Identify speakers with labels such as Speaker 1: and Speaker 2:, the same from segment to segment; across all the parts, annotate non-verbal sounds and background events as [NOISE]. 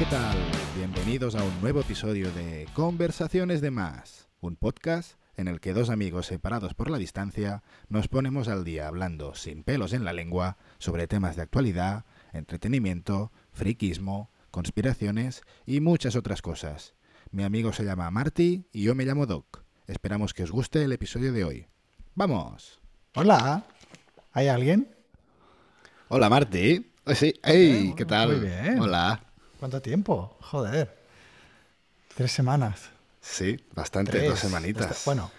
Speaker 1: ¿qué tal? Bienvenidos a un nuevo episodio de Conversaciones de Más, un podcast en el que dos amigos separados por la distancia nos ponemos al día hablando sin pelos en la lengua sobre temas de actualidad, entretenimiento, friquismo, conspiraciones y muchas otras cosas. Mi amigo se llama Marty y yo me llamo Doc. Esperamos que os guste el episodio de hoy. ¡Vamos!
Speaker 2: Hola, ¿hay alguien?
Speaker 1: Hola Marty. Sí, hey, ¿qué tal?
Speaker 2: Muy bien.
Speaker 1: Hola.
Speaker 2: ¿Cuánto tiempo? Joder. Tres semanas.
Speaker 1: Sí, bastante,
Speaker 2: Tres.
Speaker 1: dos semanitas.
Speaker 2: Bueno,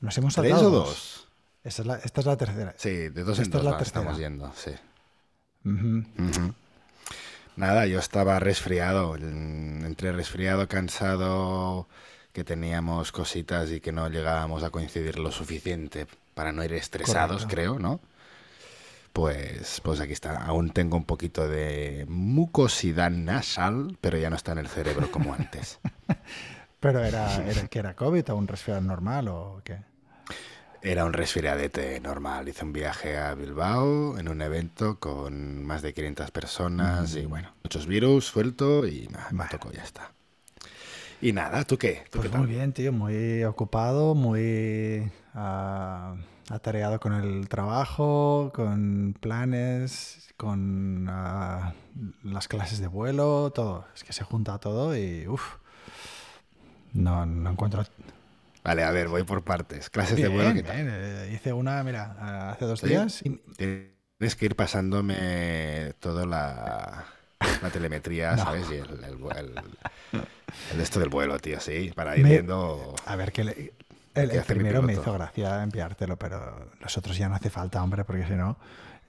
Speaker 2: nos hemos
Speaker 1: ¿Tres
Speaker 2: saltado
Speaker 1: o dos?
Speaker 2: Esta es la, esta es la tercera.
Speaker 1: Sí, de dos en
Speaker 2: Esta
Speaker 1: dos
Speaker 2: es la
Speaker 1: va,
Speaker 2: tercera.
Speaker 1: estamos yendo, sí. Nada, yo estaba resfriado, entre resfriado, cansado, que teníamos cositas y que no llegábamos a coincidir lo suficiente para no ir estresados,
Speaker 2: Correcto.
Speaker 1: creo, ¿no? Pues, pues aquí está. Aún tengo un poquito de mucosidad nasal, pero ya no está en el cerebro como antes. [LAUGHS]
Speaker 2: Pero era, era que era COVID o un resfriado normal o qué.
Speaker 1: Era un resfriadete normal. Hice un viaje a Bilbao en un evento con más de 500 personas y bueno, muchos virus suelto y nada, me tocó, ya está. Y nada, ¿tú qué? ¿Tú
Speaker 2: Pues
Speaker 1: qué
Speaker 2: muy bien, tío, muy ocupado, muy ah, atareado con el trabajo, con planes, con ah, las clases de vuelo, todo. Es que se junta todo y uff. No, no encuentro.
Speaker 1: Vale, a ver, voy por partes. Clases de vuelo, ¿qué tal?
Speaker 2: bien, eh, hice una, mira, hace dos
Speaker 1: ¿Sí?
Speaker 2: días. y-
Speaker 1: Tienes que ir pasándome toda la, la telemetría, [LAUGHS]
Speaker 2: No.
Speaker 1: ¿sabes? Y el, el, el- el esto del vuelo, tío, sí, para ir
Speaker 2: Me-
Speaker 1: viendo...
Speaker 2: A ver, que le- el,
Speaker 1: ¿Qué
Speaker 2: el primero me hizo gracia enviártelo, pero los otros ya no hace falta, hombre, porque si no,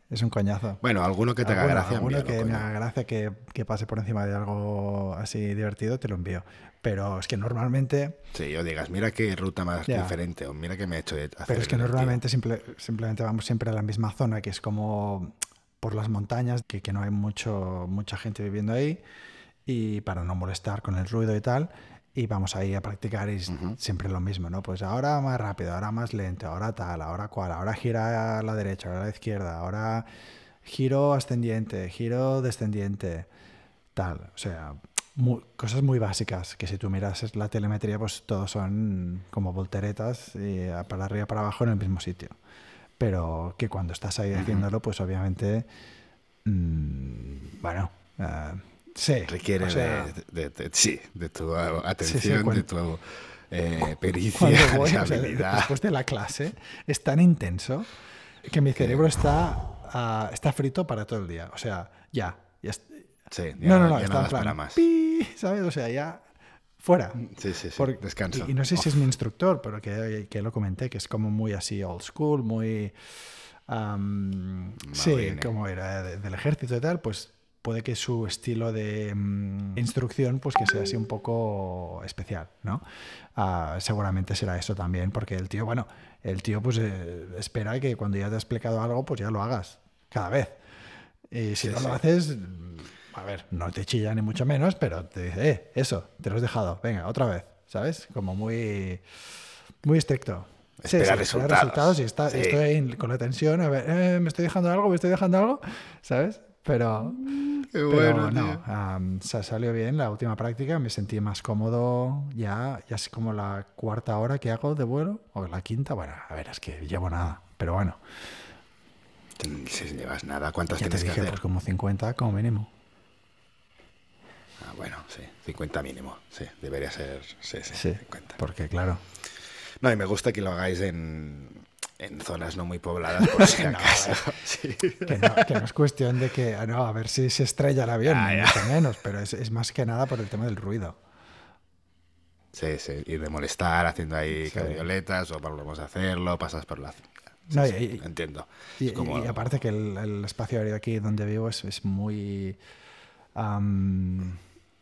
Speaker 2: es un coñazo.
Speaker 1: Bueno, alguno que te haga gracia,
Speaker 2: alguno
Speaker 1: envíalo,
Speaker 2: que me
Speaker 1: coño.
Speaker 2: haga gracia que, que pase por encima de algo así divertido, te lo envío. Pero es que normalmente,
Speaker 1: Sí, o digas, mira qué ruta más
Speaker 2: Ya.
Speaker 1: diferente, o mira qué me he hecho hacer
Speaker 2: pero es que normalmente simple- simplemente vamos siempre a la misma zona, que es como por las montañas, que, que no hay mucho, mucha gente viviendo ahí, y para no molestar con el ruido y tal, y vamos ahí a practicar y siempre lo mismo, ¿no? Pues ahora más rápido, ahora más lento, ahora tal, ahora cual, ahora gira a la derecha, ahora a la izquierda, ahora giro ascendiente, giro descendiente, tal. O sea, mu- cosas muy básicas que si tú miras la telemetría, pues todos son como volteretas y para arriba para abajo en el mismo sitio. Pero que cuando estás ahí haciéndolo, pues obviamente, mm, bueno, eh, sí.
Speaker 1: Requiere
Speaker 2: o sea,
Speaker 1: de, de- de- sí, de tu uh, atención,
Speaker 2: sí,
Speaker 1: de tu eh, pericia,
Speaker 2: voy,
Speaker 1: de
Speaker 2: o sea,
Speaker 1: habilidad.
Speaker 2: después de la clase, es tan intenso que mi cerebro está, ah, está frito para todo el día. O sea, ya. ya
Speaker 1: Sí, ya,
Speaker 2: no, no, no,
Speaker 1: ya
Speaker 2: está
Speaker 1: no
Speaker 2: en plan.
Speaker 1: para más.
Speaker 2: pi, ¿Sabes? O sea, ya fuera.
Speaker 1: Sí, sí, sí,
Speaker 2: Por-
Speaker 1: descanso.
Speaker 2: Y, y no sé si es mi instructor, pero que, que lo comenté, que es como muy así old school, muy... am, sí, como era de- del ejército y tal, pues puede que su estilo de mm, instrucción pues que sea así un poco especial, ¿no? Ah, seguramente será eso también, porque el tío, bueno, el tío pues eh, espera que cuando ya te ha explicado algo, pues ya lo hagas, cada vez. Y si
Speaker 1: Sí,
Speaker 2: no
Speaker 1: sí.
Speaker 2: lo haces, a ver, no te chilla ni mucho menos, pero te dice, eh, eso, te lo has dejado, venga, otra vez, ¿sabes? Como muy, muy estricto.
Speaker 1: Espera resultados.
Speaker 2: resultados y está,
Speaker 1: Sí.
Speaker 2: estoy con la tensión, a ver, eh, me estoy dejando algo, me estoy dejando algo, ¿sabes? Pero,
Speaker 1: Qué
Speaker 2: pero
Speaker 1: bueno,
Speaker 2: no, am, sa- salió bien la última práctica, me sentí más cómodo ya, ya es como la cuarta hora que hago de vuelo, o la quinta, bueno, a ver, es que llevo nada, pero bueno,
Speaker 1: Si llevas nada, ¿cuántas
Speaker 2: ya te
Speaker 1: tienes que
Speaker 2: dije,
Speaker 1: hacer?
Speaker 2: pues como 50 como mínimo.
Speaker 1: Ah, bueno, sí, 50 mínimo. Sí, debería ser, sí, sí,
Speaker 2: Sí,
Speaker 1: 50.
Speaker 2: porque claro,
Speaker 1: No, y me gusta que lo hagáis en, en zonas no muy pobladas, por si [LAUGHS]
Speaker 2: No,
Speaker 1: acaso. [LAUGHS] Sí.
Speaker 2: que no, que no es cuestión de que, ah, no, a ver si se estrella el avión,
Speaker 1: ya.
Speaker 2: mucho menos, pero es, es más que nada por el tema del ruido.
Speaker 1: Sí, sí, y de molestar haciendo ahí
Speaker 2: Sí.
Speaker 1: cabrioletas o volvemos a hacerlo, pasas por la... Sí,
Speaker 2: No, y-
Speaker 1: entiendo.
Speaker 2: Y,
Speaker 1: Es como-
Speaker 2: y aparte que el, el espacio aéreo aquí donde vivo es, es muy...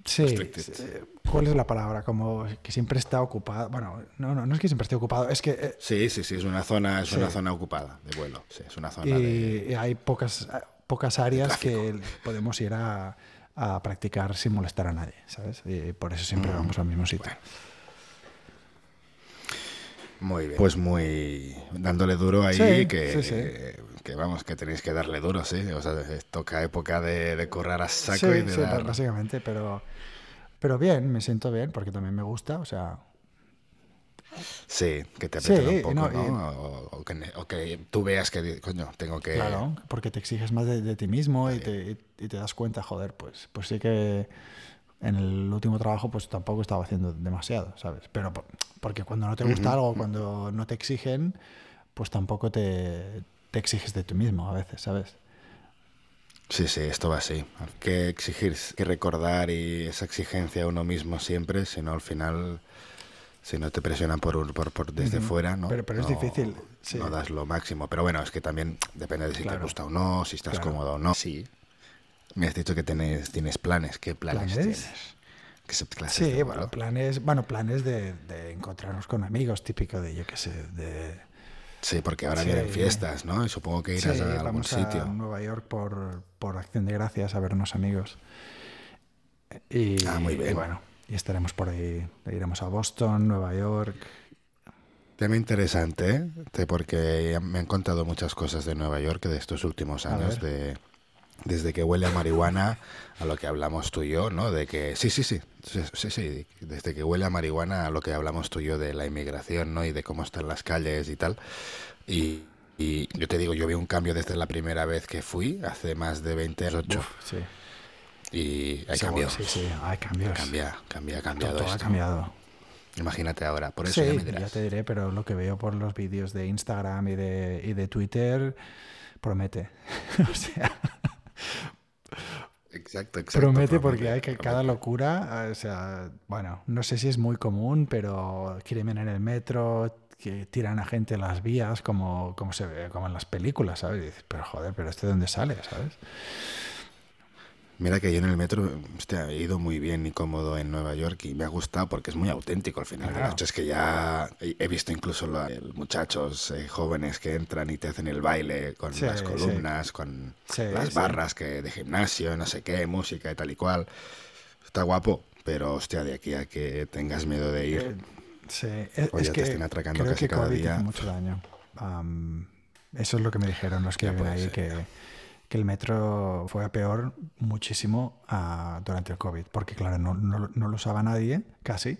Speaker 2: sí,
Speaker 1: Restricted.
Speaker 2: ¿cuál es la palabra? Como que siempre está ocupado. Bueno, no, no, no es que siempre esté ocupado, es que... eh,
Speaker 1: Sí, sí, sí, es una zona, es
Speaker 2: Sí.
Speaker 1: una zona ocupada de vuelo. Sí, es una zona
Speaker 2: y,
Speaker 1: de...
Speaker 2: hay pocas, pocas áreas que podemos ir a, a practicar sin molestar a nadie, ¿sabes? Y por eso siempre
Speaker 1: Mm,
Speaker 2: vamos al mismo sitio.
Speaker 1: bueno. Muy bien. Pues muy dándole duro ahí,
Speaker 2: Sí,
Speaker 1: que,
Speaker 2: sí, sí.
Speaker 1: que vamos, que tenéis que darle duro, sí. O sea, toca época de, de correr a saco y de
Speaker 2: sí,
Speaker 1: dar...
Speaker 2: básicamente, pero, pero bien, me siento bien porque también me gusta, o sea,
Speaker 1: Sí, que te apetece un poco,
Speaker 2: no,
Speaker 1: ¿no?
Speaker 2: y-
Speaker 1: O, o que, o que tú veas que, coño, tengo que...
Speaker 2: claro, porque te exiges más de, de ti mismo y te, y- y te das cuenta, joder, pues, pues sí que en el último trabajo pues tampoco estaba haciendo demasiado, ¿sabes? Pero por- porque cuando no te gusta algo, cuando no te exigen, pues tampoco te, te exiges de ti mismo a veces, ¿sabes?
Speaker 1: Sí, sí, esto va así. Hay que exigir, hay que recordar y esa exigencia a uno mismo siempre, si no al final, si no te presionan por, por, por desde fuera, ¿no?
Speaker 2: Pero- pero es
Speaker 1: No-
Speaker 2: difícil, sí.
Speaker 1: No das lo máximo. Pero bueno, es que también depende de si te gusta o no, si estás
Speaker 2: Claro.
Speaker 1: cómodo o no. Sí. Me has dicho que tienes, tienes planes. ¿Qué planes,
Speaker 2: ¿Planes?
Speaker 1: tienes? ¿Qué
Speaker 2: Sí,
Speaker 1: de
Speaker 2: bueno, planes, bueno, planes de, de encontrarnos con amigos, típico de, yo qué sé, de...
Speaker 1: Sí, porque ahora
Speaker 2: Sí.
Speaker 1: vienen fiestas, ¿no? Y supongo que irás
Speaker 2: Sí,
Speaker 1: a algún
Speaker 2: vamos
Speaker 1: sitio.
Speaker 2: a Nueva York por, por Acción de Gracias a ver unos amigos. Y,
Speaker 1: Ah, muy bien.
Speaker 2: y bueno, y estaremos por ahí. Iremos a Boston, Nueva York.
Speaker 1: Tema interesante, ¿eh? Porque me han contado muchas cosas de Nueva York de estos últimos años, de, desde que huele a marihuana a lo que hablamos tú y yo, ¿no? De que, sí, sí, sí, sí, sí, desde que huele a marihuana a lo que hablamos tú y yo de la inmigración, ¿no? Y de cómo están las calles y tal. Y, y yo te digo, yo vi un cambio desde la primera vez que fui, hace más de 20 años,
Speaker 2: Uf, sí.
Speaker 1: y hay cambios.
Speaker 2: Sí, sí, hay cambios.
Speaker 1: Cambia, cambia, ha
Speaker 2: Todo,
Speaker 1: cambiado
Speaker 2: todo ha cambiado.
Speaker 1: Imagínate ahora, por eso
Speaker 2: Sí,
Speaker 1: ya me
Speaker 2: ya
Speaker 1: dirás.
Speaker 2: te diré, pero lo que veo por los vídeos de Instagram y de, y de Twitter promete. [LAUGHS] o sea,
Speaker 1: Exacto, exacto.
Speaker 2: promete porque hay que
Speaker 1: promete.
Speaker 2: cada locura, o sea, bueno, no sé si es muy común, pero crimen en el metro, que tiran a gente en las vías como, como se ve, como en las películas, ¿sabes? Y dices, pero joder, pero este de dónde sale, ¿sabes?
Speaker 1: Mira que yo en el metro hostia, he ido muy bien y cómodo en Nueva York y me ha gustado porque es muy auténtico al final de la noche. Es que ya he visto incluso lo- el muchachos eh, jóvenes que entran y te hacen el baile con
Speaker 2: Sí,
Speaker 1: las
Speaker 2: sí.
Speaker 1: columnas, con
Speaker 2: Sí,
Speaker 1: las barras que de gimnasio, no sé qué, música y tal y cual. Está guapo, pero hostia, de aquí a que tengas miedo de ir.
Speaker 2: Eh, sí, es,
Speaker 1: O
Speaker 2: es
Speaker 1: ya te
Speaker 2: que
Speaker 1: estén atracando
Speaker 2: creo
Speaker 1: casi
Speaker 2: que
Speaker 1: cada
Speaker 2: COVID
Speaker 1: día.
Speaker 2: hace mucho daño. Am, eso es lo que me dijeron los que
Speaker 1: Ya
Speaker 2: viven ahí,
Speaker 1: ser,
Speaker 2: que, que el metro fue a peor muchísimo ah, durante el COVID, porque claro, no, no- no lo usaba nadie, casi,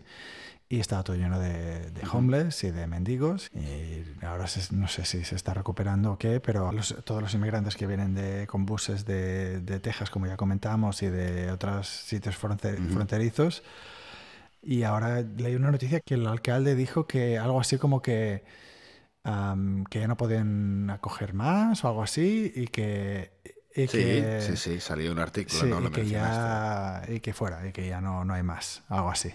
Speaker 2: y estaba todo lleno de, de homeless y de mendigos, y ahora se- no sé si se está recuperando o qué, pero los- todos los inmigrantes que vienen de, con buses de, de Texas, como ya comentamos, y de otros sitios fronte-
Speaker 1: Ujú.
Speaker 2: fronterizos, y ahora leí una noticia que el alcalde dijo que algo así como que, am, que ya no pueden acoger más o algo así y que... y
Speaker 1: Sí,
Speaker 2: que-
Speaker 1: sí, sí, salió un artículo,
Speaker 2: sí,
Speaker 1: ¿no? Lo
Speaker 2: y que ya y que fuera y que ya no, no hay más, algo así.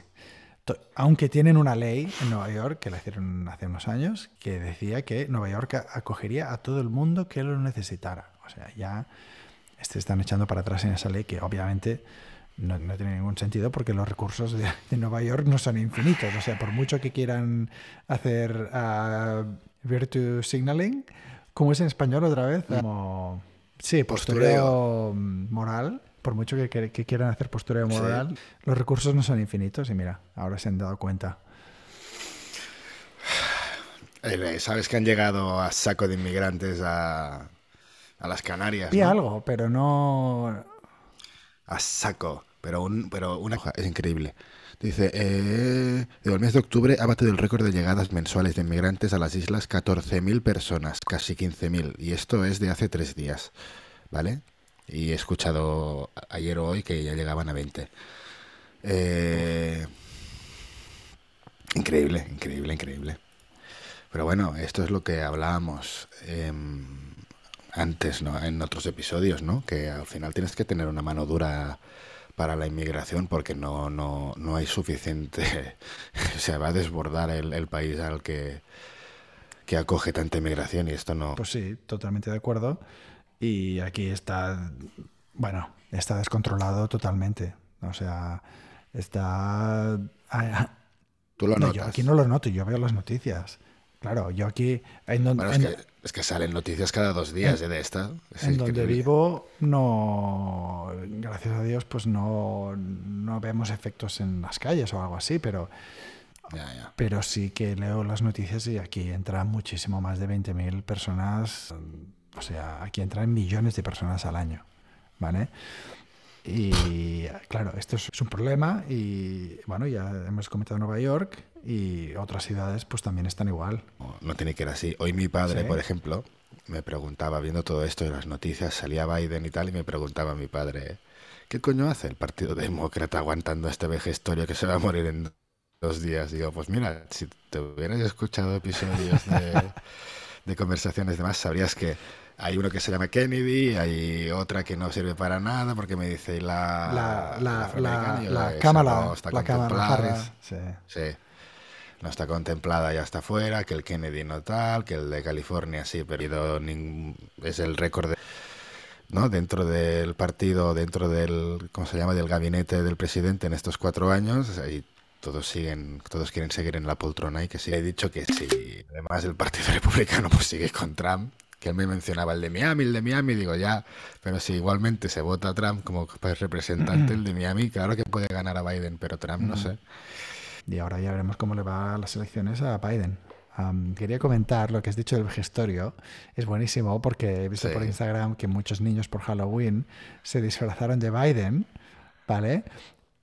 Speaker 2: Aunque tienen una ley en Nueva York que la hicieron hace unos años que decía que Nueva York acogería a todo el mundo que lo necesitara. O sea, ya se están echando para atrás en esa ley que obviamente no, no tiene ningún sentido porque los recursos de, de Nueva York no son infinitos. O sea, por mucho que quieran hacer ah, virtue signaling, como es en español otra vez, como sí, postureo, moral. Por mucho que, que- que quieran hacer postureo
Speaker 1: Sí.
Speaker 2: moral, los recursos no son infinitos y mira, ahora se han dado cuenta. [SIGHS]
Speaker 1: Sabes que han llegado a saco de inmigrantes a, a las Canarias.
Speaker 2: Vi
Speaker 1: ¿no?
Speaker 2: algo, pero no...
Speaker 1: A saco. Pero, un, pero una cosa es increíble. Dice, eh, el mes de octubre ha batido el récord de llegadas mensuales de inmigrantes a las islas 14.000 personas, casi 15.000. Y esto es de hace tres días, ¿vale? Y he escuchado ayer o hoy que ya llegaban a 20. Eh, increíble, increíble, increíble. Pero bueno, esto es lo que hablábamos em, antes, ¿no? En otros episodios, ¿no? Que al final tienes que tener una mano dura para la inmigración porque no, no, no hay suficiente... [LAUGHS] Se va a desbordar el, el país al que, que acoge tanta inmigración y esto no...
Speaker 2: Pues sí, totalmente de acuerdo. Y aquí está, bueno, está descontrolado totalmente. O sea, está... ah,
Speaker 1: Tú lo
Speaker 2: no,
Speaker 1: notas.
Speaker 2: yo aquí no lo noto, yo veo las noticias. Claro, yo aquí, en donde,
Speaker 1: Bueno, es
Speaker 2: en-
Speaker 1: que, es que salen noticias cada dos días ¿eh? de esta. Es
Speaker 2: en donde vivo, no, gracias a Dios, pues no, no vemos efectos en las calles o algo así, pero,
Speaker 1: Ya, ya.
Speaker 2: pero sí que leo las noticias y aquí entran muchísimo más de 20.000 personas o sea, aquí entran millones de personas al año, ¿vale? Y claro, esto es un problema y bueno, ya hemos comentado Nueva York y otras ciudades pues también están igual.
Speaker 1: No, no tiene que ir así. Hoy mi padre, por ejemplo, me preguntaba, viendo todo esto de las noticias, salía Biden y tal, y me preguntaba a mi padre, ¿qué coño hace el Partido Demócrata aguantando este vejestorio que se va a morir en dos días? Digo, pues mira, si te hubieras escuchado episodios de, de conversaciones demás, sabrías que hay uno que se llama Kennedy, hay otra que no sirve para nada porque me dice la
Speaker 2: la la, la, la, cámara, la cámara Harris, sí.
Speaker 1: sí. No está contemplada, ya está fuera, que el Kennedy no tal, que el de California sí, pero es el récord de, ¿no? dentro del partido, dentro del, ¿cómo se llama?, del gabinete del presidente en estos cuatro años, y todos siguen, todos quieren seguir en la poltrona y que sí. He dicho que sí, además el Partido [LAUGHS] Republicano pues sigue con Trump, que él me mencionaba el de Miami, el de Miami, digo ya, pero si igualmente se vota a Trump como representante, el de Miami, claro que puede ganar a Biden, pero Trump no sé.
Speaker 2: Y ahora ya veremos cómo le va a las elecciones a Biden. quería comentar lo que has dicho del gestorio. Es buenísimo porque he visto por Instagram que muchos niños por Halloween se disfrazaron de Biden, ¿vale?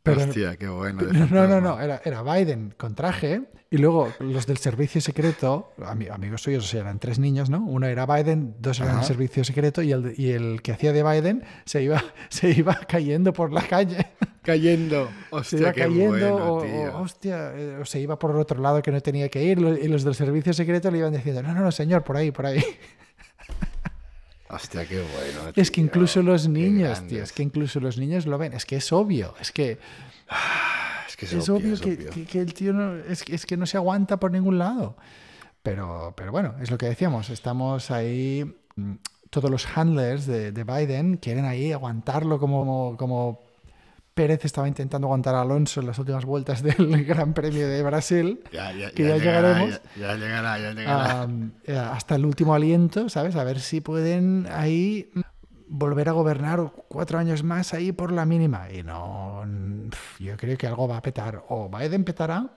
Speaker 1: Hostia, qué bueno.
Speaker 2: No, no, no, era, era Biden con traje y luego los del servicio secreto, amigos suyos, o sea, eran tres niños, ¿no? Uno era Biden, dos eran el servicio secreto y el, y el que hacía de Biden se iba, [LAUGHS] se iba cayendo por la calle.
Speaker 1: Cayendo, hostia, se iba cayendo, o,
Speaker 2: hostia, eh, o se iba por el otro lado que no tenía que ir y los del servicio secreto le iban diciendo, no, no, no, señor, por ahí, por ahí.
Speaker 1: Hostia, qué bueno.
Speaker 2: Es que incluso los niños, tío, es que incluso los niños lo ven. Es que es obvio, es que...
Speaker 1: Es que es, obvio,
Speaker 2: que, el tío no, es, es, que no se aguanta por ningún lado. Pero, pero bueno, es lo que decíamos, estamos ahí, mm, todos los handlers de, de Biden quieren ahí aguantarlo como, como Pérez estaba intentando aguantar a Alonso en las últimas vueltas [LAUGHS] del Gran Premio de Brasil, que ya, llegaremos.
Speaker 1: Ya, llegará, ya llegará.
Speaker 2: Eh, hasta el último aliento, ¿sabes? A ver si pueden ahí volver a gobernar cuatro años más ahí por la mínima. Y no, yo creo que algo va a petar. O Biden petará,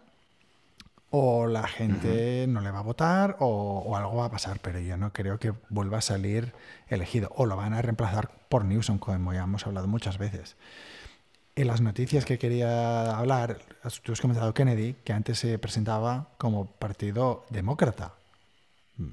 Speaker 2: o la gente no le va a votar, o, o, algo va a pasar. Pero yo no creo que vuelva a salir elegido. O lo van a reemplazar por Newsom, como ya hemos hablado muchas veces. En las noticias que quería hablar, tú has comentado Kennedy, que antes se presentaba como partido demócrata. Mm.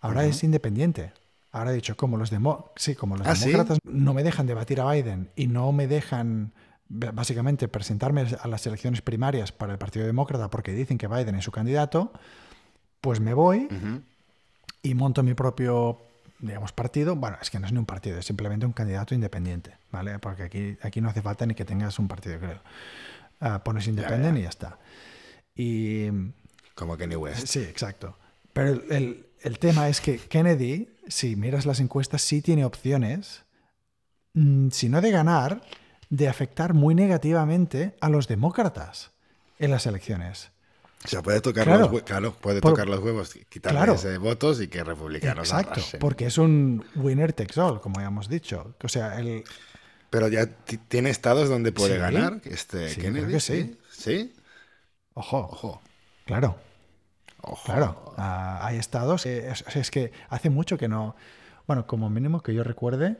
Speaker 2: Ahora es independiente. Ahora he dicho, como los, demo sí, como los ¿Ah, demócratas no me dejan debatir a Biden y no me dejan básicamente presentarme a las elecciones primarias para el Partido Demócrata porque dicen que Biden es su candidato, pues me voy y monto mi propio digamos, partido, bueno, es que no es ni un partido, es simplemente un candidato independiente, ¿vale? Porque aquí, aquí no hace falta ni que tengas un partido, creo. Uh, pones independiente y ya está. Y...
Speaker 1: Como Kenny West.
Speaker 2: Sí, exacto. Pero el, el, tema es que Kennedy, si miras las encuestas, sí tiene opciones, mm, si no de ganar, de afectar muy negativamente a los demócratas en las elecciones.
Speaker 1: O sea, puede tocar, los, claro, puede tocar los huevos, quitarles votos y que republicanos
Speaker 2: Exacto, porque es un winner takes all, como ya hemos dicho. O sea, el...
Speaker 1: Pero ya tiene estados donde puede ganar este
Speaker 2: sí,
Speaker 1: Kennedy.
Speaker 2: que sí.
Speaker 1: ¿Sí?
Speaker 2: Ojo. Ojo. Claro. Ojo. Claro. Ah, hay estados. es, que hace mucho que no. Bueno, como mínimo que yo recuerde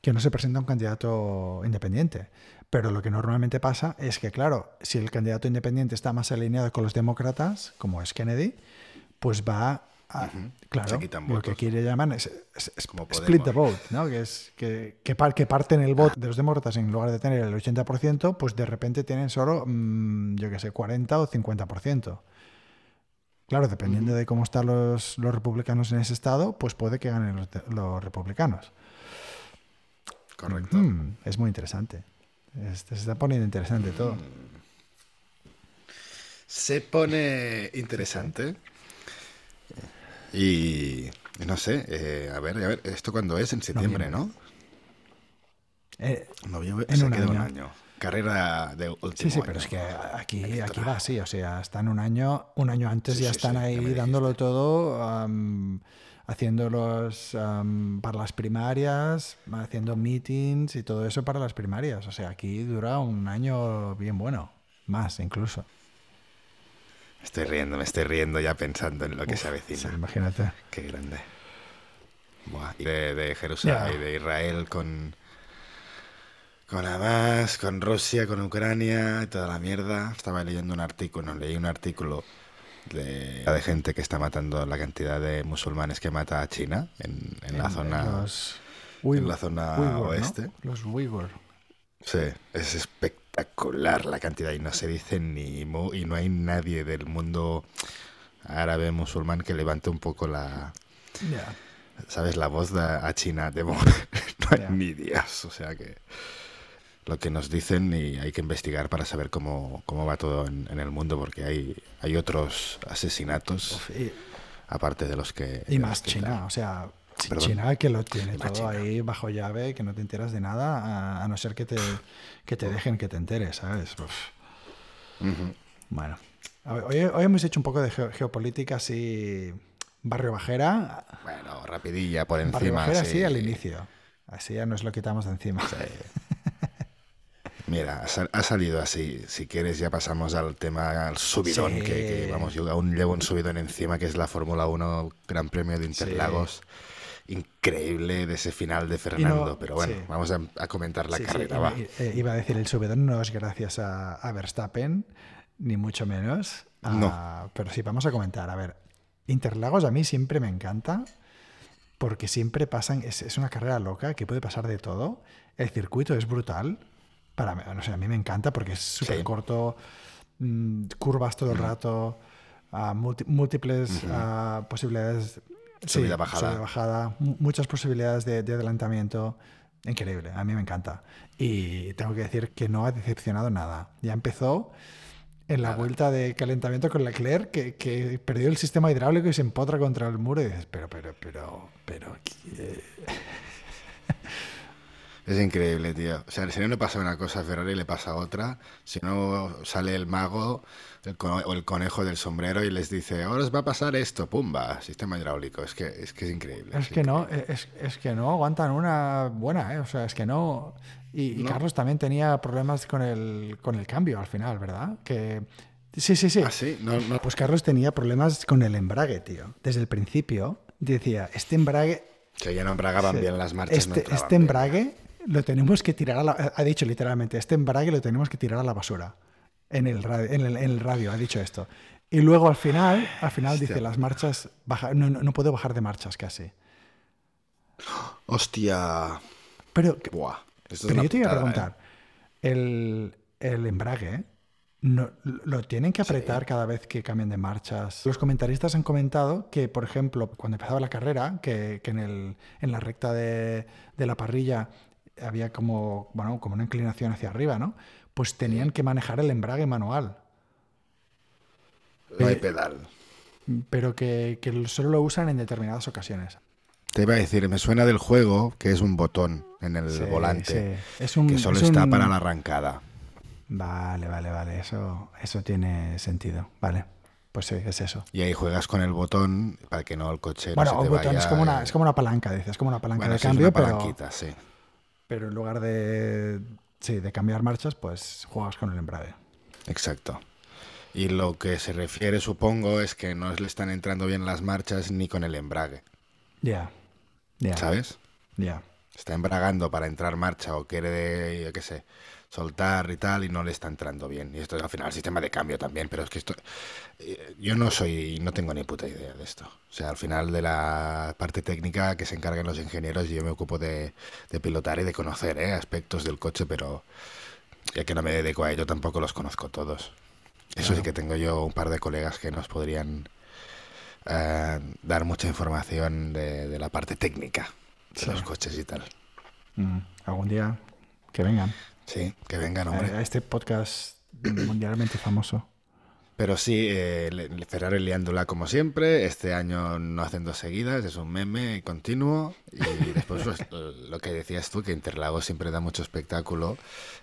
Speaker 2: que no se presenta un candidato independiente. Pero lo que normalmente pasa es que, claro, si el candidato independiente está más alineado con los demócratas, como es Kennedy, pues va a, claro, lo que quiere llamar es, split the vote, ¿no? que es que, que, parten el voto de los demócratas en lugar de tener el 80%, pues de repente tienen solo, mm, yo qué sé, 40 o 50%. Claro, dependiendo de cómo están los, los, republicanos en ese estado, pues puede que ganen los, los republicanos.
Speaker 1: Correcto.
Speaker 2: es muy interesante. Este, se está poniendo interesante todo.
Speaker 1: Se pone interesante. Y no sé, eh, a ver, a ver, ¿esto cuándo es? En septiembre, ¿no?
Speaker 2: Eh,
Speaker 1: Noviembre, en un año. un año. Carrera de último
Speaker 2: Sí, sí, pero es que aquí, aquí va así, o sea, están un año, un año antes ya están ahí dándolo todo haciéndolos para las primarias, haciendo meetings y todo eso para las primarias. O sea, aquí dura un año bien bueno, más incluso.
Speaker 1: Estoy riendo, me estoy riendo ya pensando en lo que se avecina.
Speaker 2: imagínate.
Speaker 1: Qué grande. de, de Jerusalén y de Israel con, con Hamas, con Rusia, con Ucrania y toda la mierda. Estaba leyendo un artículo, no, leí un artículo de, de gente que está matando la cantidad de musulmanes que mata a China en, en la zona
Speaker 2: Los
Speaker 1: en la zona oeste.
Speaker 2: Los Uyghur.
Speaker 1: Sí, es espectacular la cantidad y no se dice ni mu y no hay nadie del mundo árabe musulmán que levante un poco la. ¿sabes? La voz de- a China de [LAUGHS] no hay ni días, o sea que lo que nos dicen y hay que investigar para saber cómo, cómo va todo en, en el mundo porque hay, hay otros asesinatos
Speaker 2: Uf, y,
Speaker 1: aparte de los que...
Speaker 2: y más China,
Speaker 1: tal.
Speaker 2: o sea,
Speaker 1: Perdón.
Speaker 2: China que lo tiene
Speaker 1: Y
Speaker 2: todo
Speaker 1: China.
Speaker 2: ahí bajo llave, que no te enteras de nada, a, a no ser que te, que te dejen que te enteres, ¿sabes? Bueno, A ver, hoy, hoy hemos hecho un poco de geo- geopolítica así, barrio bajera,
Speaker 1: Bueno, rapidilla por
Speaker 2: barrio
Speaker 1: encima.
Speaker 2: bajera
Speaker 1: sí.
Speaker 2: así al inicio. Así ya nos lo quitamos de encima.
Speaker 1: Mira, ha, sal- ha salido así. Si quieres, ya pasamos al tema, al subidón,
Speaker 2: Sí.
Speaker 1: que, que, vamos, yo aún llevo un subidón encima, que es la Fórmula 1 Gran Premio de Interlagos. Increíble de ese final de Fernando. pero bueno,
Speaker 2: sí.
Speaker 1: vamos a, a comentar la
Speaker 2: Sí,
Speaker 1: carrera, va.
Speaker 2: eh, iba a decir, el subidón no es gracias a, a Verstappen, ni mucho menos. a-
Speaker 1: No.
Speaker 2: Pero sí, vamos a comentar. A ver, Interlagos a mí siempre me encanta porque siempre pasan, es, es una carrera loca que puede pasar de todo. El circuito es brutal. Para mí, no sé, a mí me encanta porque es súper
Speaker 1: Sí.
Speaker 2: corto, mm, curvas todo el rato, ah, múltiples ah, posibilidades. sí,
Speaker 1: Subida, bajada.
Speaker 2: subida, bajada, mu- muchas posibilidades de, de adelantamiento. Increíble, a mí me encanta. Y tengo que decir que no ha decepcionado nada. Ya empezó en la vuelta de calentamiento con Leclerc, que, que perdió el sistema hidráulico y se empotra contra el muro y dices, pero, pero, pero, pero...
Speaker 1: Es increíble, tío. O sea, si no le pasa una cosa a Ferrari, le pasa otra. Si no, sale el mago el o el conejo del sombrero y les dice, ahora os va a pasar esto, pumba, sistema hidráulico. Es que es, que es increíble.
Speaker 2: Es que no, es, es que no aguantan una buena, ¿eh? O sea, es que no... Y, y
Speaker 1: No.
Speaker 2: Carlos también tenía problemas con el, con el cambio al final, ¿verdad? Que... Sí, sí, sí.
Speaker 1: Ah, sí, no, no.
Speaker 2: Pues Carlos tenía problemas con el embrague, tío. Desde el principio decía, este embrague...
Speaker 1: Que ya no embragaban
Speaker 2: sí,
Speaker 1: bien las marchas.
Speaker 2: Este, este
Speaker 1: bien.
Speaker 2: Lo tenemos que tirar a la... Ha dicho literalmente, este embrague lo tenemos que tirar a la basura. En el radio, en el, en el radio ha dicho esto. Y luego al final, al final
Speaker 1: Hostia.
Speaker 2: dice, las marchas... baja- no, no, no puedo bajar de marchas casi.
Speaker 1: Hostia.
Speaker 2: Pero,
Speaker 1: Buah.
Speaker 2: Pero yo te iba a preguntar, el, el embrague, no, ¿lo tienen que apretar cada vez que cambian de marchas? Los comentaristas han comentado que, por ejemplo, cuando empezaba la carrera, que, que en, el, en la recta de, de la parrilla había como, bueno, como una inclinación hacia arriba, ¿no? Pues tenían que manejar el embrague manual.
Speaker 1: No hay
Speaker 2: eh,
Speaker 1: pedal.
Speaker 2: pero que, que solo lo usan en determinadas ocasiones.
Speaker 1: Te iba a decir, me suena del juego que es un botón en el
Speaker 2: Sí,
Speaker 1: volante.
Speaker 2: sí. Es un,
Speaker 1: Que solo
Speaker 2: es
Speaker 1: está
Speaker 2: un-
Speaker 1: para la arrancada.
Speaker 2: Vale, vale, vale. Eso, eso tiene sentido. Vale. Pues sí, es eso.
Speaker 1: Y ahí juegas con el botón para que no el coche no
Speaker 2: Bueno,
Speaker 1: se
Speaker 2: un
Speaker 1: te
Speaker 2: botón
Speaker 1: vaya.
Speaker 2: es como una,
Speaker 1: eh,
Speaker 2: es como una palanca, dices, es como una palanca
Speaker 1: bueno,
Speaker 2: de
Speaker 1: sí, es
Speaker 2: cambio,
Speaker 1: una
Speaker 2: pero,
Speaker 1: palanquita, sí.
Speaker 2: Pero en lugar de, sí, de cambiar marchas, pues juegas con el embrague.
Speaker 1: Exacto. Y lo que se refiere, supongo, es que no le están entrando bien las marchas ni con el embrague,
Speaker 2: Ya, ya,
Speaker 1: ¿sabes?
Speaker 2: ya.
Speaker 1: Está embragando para entrar marcha o quiere, yo qué sé, soltar y tal, y no le está entrando bien. Y esto es al final el sistema de cambio también, pero es que esto. eh, Yo no soy, no tengo ni puta idea de esto. O sea, al final de la parte técnica que se encargan los ingenieros, yo me ocupo de, de pilotar y de conocer ¿eh? aspectos del coche, pero ya que no me dedico a ello, tampoco los conozco todos. Eso sí
Speaker 2: Claro.
Speaker 1: que tengo yo un par de colegas que nos podrían eh, dar mucha información de, de la parte técnica de
Speaker 2: Sí.
Speaker 1: los coches y tal.
Speaker 2: Mm, Algún día que vengan
Speaker 1: Sí, que vengan, hombre.
Speaker 2: a este podcast mundialmente famoso.
Speaker 1: Pero sí, eh, Ferrari liándola como siempre. Este año no hacen dos seguidas, es un meme continuo. Y después pues, [LAUGHS] lo que decías tú, que Interlagos siempre da mucho espectáculo,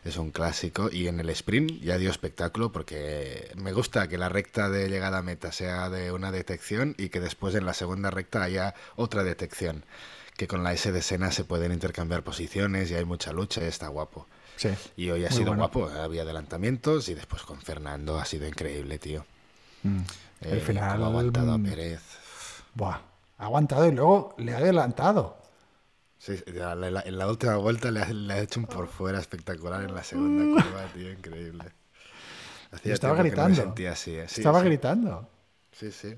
Speaker 1: es un clásico. Y en el sprint ya dio espectáculo porque me gusta que la recta de llegada a meta sea de una detección y que después en la segunda recta haya otra detección. Que con la S de Sena se pueden intercambiar posiciones y hay mucha lucha y está guapo.
Speaker 2: Sí.
Speaker 1: Y hoy ha
Speaker 2: Muy
Speaker 1: sido
Speaker 2: bueno.
Speaker 1: guapo, había adelantamientos y después con Fernando ha sido increíble, tío.
Speaker 2: Mm.
Speaker 1: Eh,
Speaker 2: El final.
Speaker 1: ha aguantado a
Speaker 2: mm,
Speaker 1: Pérez.
Speaker 2: Buah, ha aguantado y luego le ha adelantado.
Speaker 1: Sí, ya, la- la- en la última vuelta le ha, le ha hecho un por fuera espectacular en la segunda curva, tío, increíble. Hacía
Speaker 2: estaba
Speaker 1: que no me
Speaker 2: gritando.
Speaker 1: sentía así, ¿eh? Sí,
Speaker 2: Estaba
Speaker 1: sí.
Speaker 2: gritando.
Speaker 1: Sí, sí.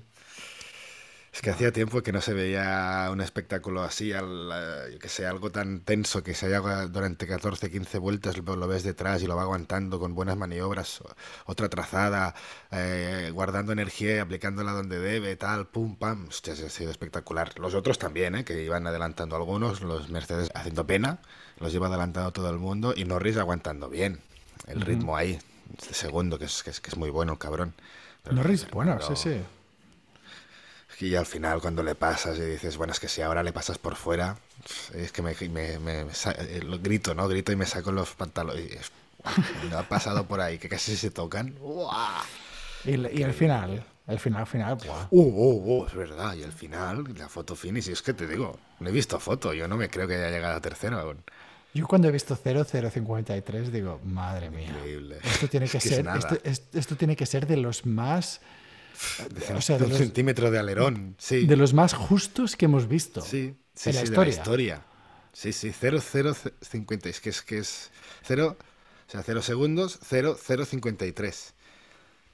Speaker 1: Es que hacía tiempo que no se veía un espectáculo así, al, eh, yo que sé, algo tan tenso que se haga durante 14, 15 vueltas, lo, lo ves detrás y lo va aguantando con buenas maniobras, otra trazada, eh, guardando energía y aplicándola donde debe, tal, pum, pam. Hostia, ha sido espectacular. Los otros también, ¿eh? que iban adelantando algunos, los Mercedes haciendo pena, los lleva adelantando todo el mundo y Norris aguantando bien. El ritmo ahí, este segundo, que es, que es, que es muy bueno el cabrón. Pero-
Speaker 2: Norris, bueno,
Speaker 1: pero-
Speaker 2: sí, sí.
Speaker 1: Y al final cuando le pasas y dices, bueno, es que si ahora le pasas por fuera, es que me, me- me- eh, lo grito, ¿no? Grito y me saco los pantalones. No ha pasado por ahí, que casi se tocan. ¡Uah!
Speaker 2: Y, el- y el final, el final, final, buah.
Speaker 1: Uh, uh, uh, es verdad. Y al final, la foto finish, y es que te digo, no he visto foto, yo no me creo que haya llegado a tercero aún.
Speaker 2: Yo cuando he visto 0053 digo, madre mía.
Speaker 1: Increíble.
Speaker 2: Esto tiene [LAUGHS]
Speaker 1: Es
Speaker 2: que,
Speaker 1: es
Speaker 2: ser, esto, es- esto tiene que ser de los más O sea,
Speaker 1: de [LAUGHS] un
Speaker 2: los-
Speaker 1: centímetro de alerón, sí.
Speaker 2: de los más justos que hemos visto.
Speaker 1: Sí, sí,
Speaker 2: en la historia.
Speaker 1: de la historia. Sí, sí, 0050, es que es que es 0, o sea, 0 segundos, 0053.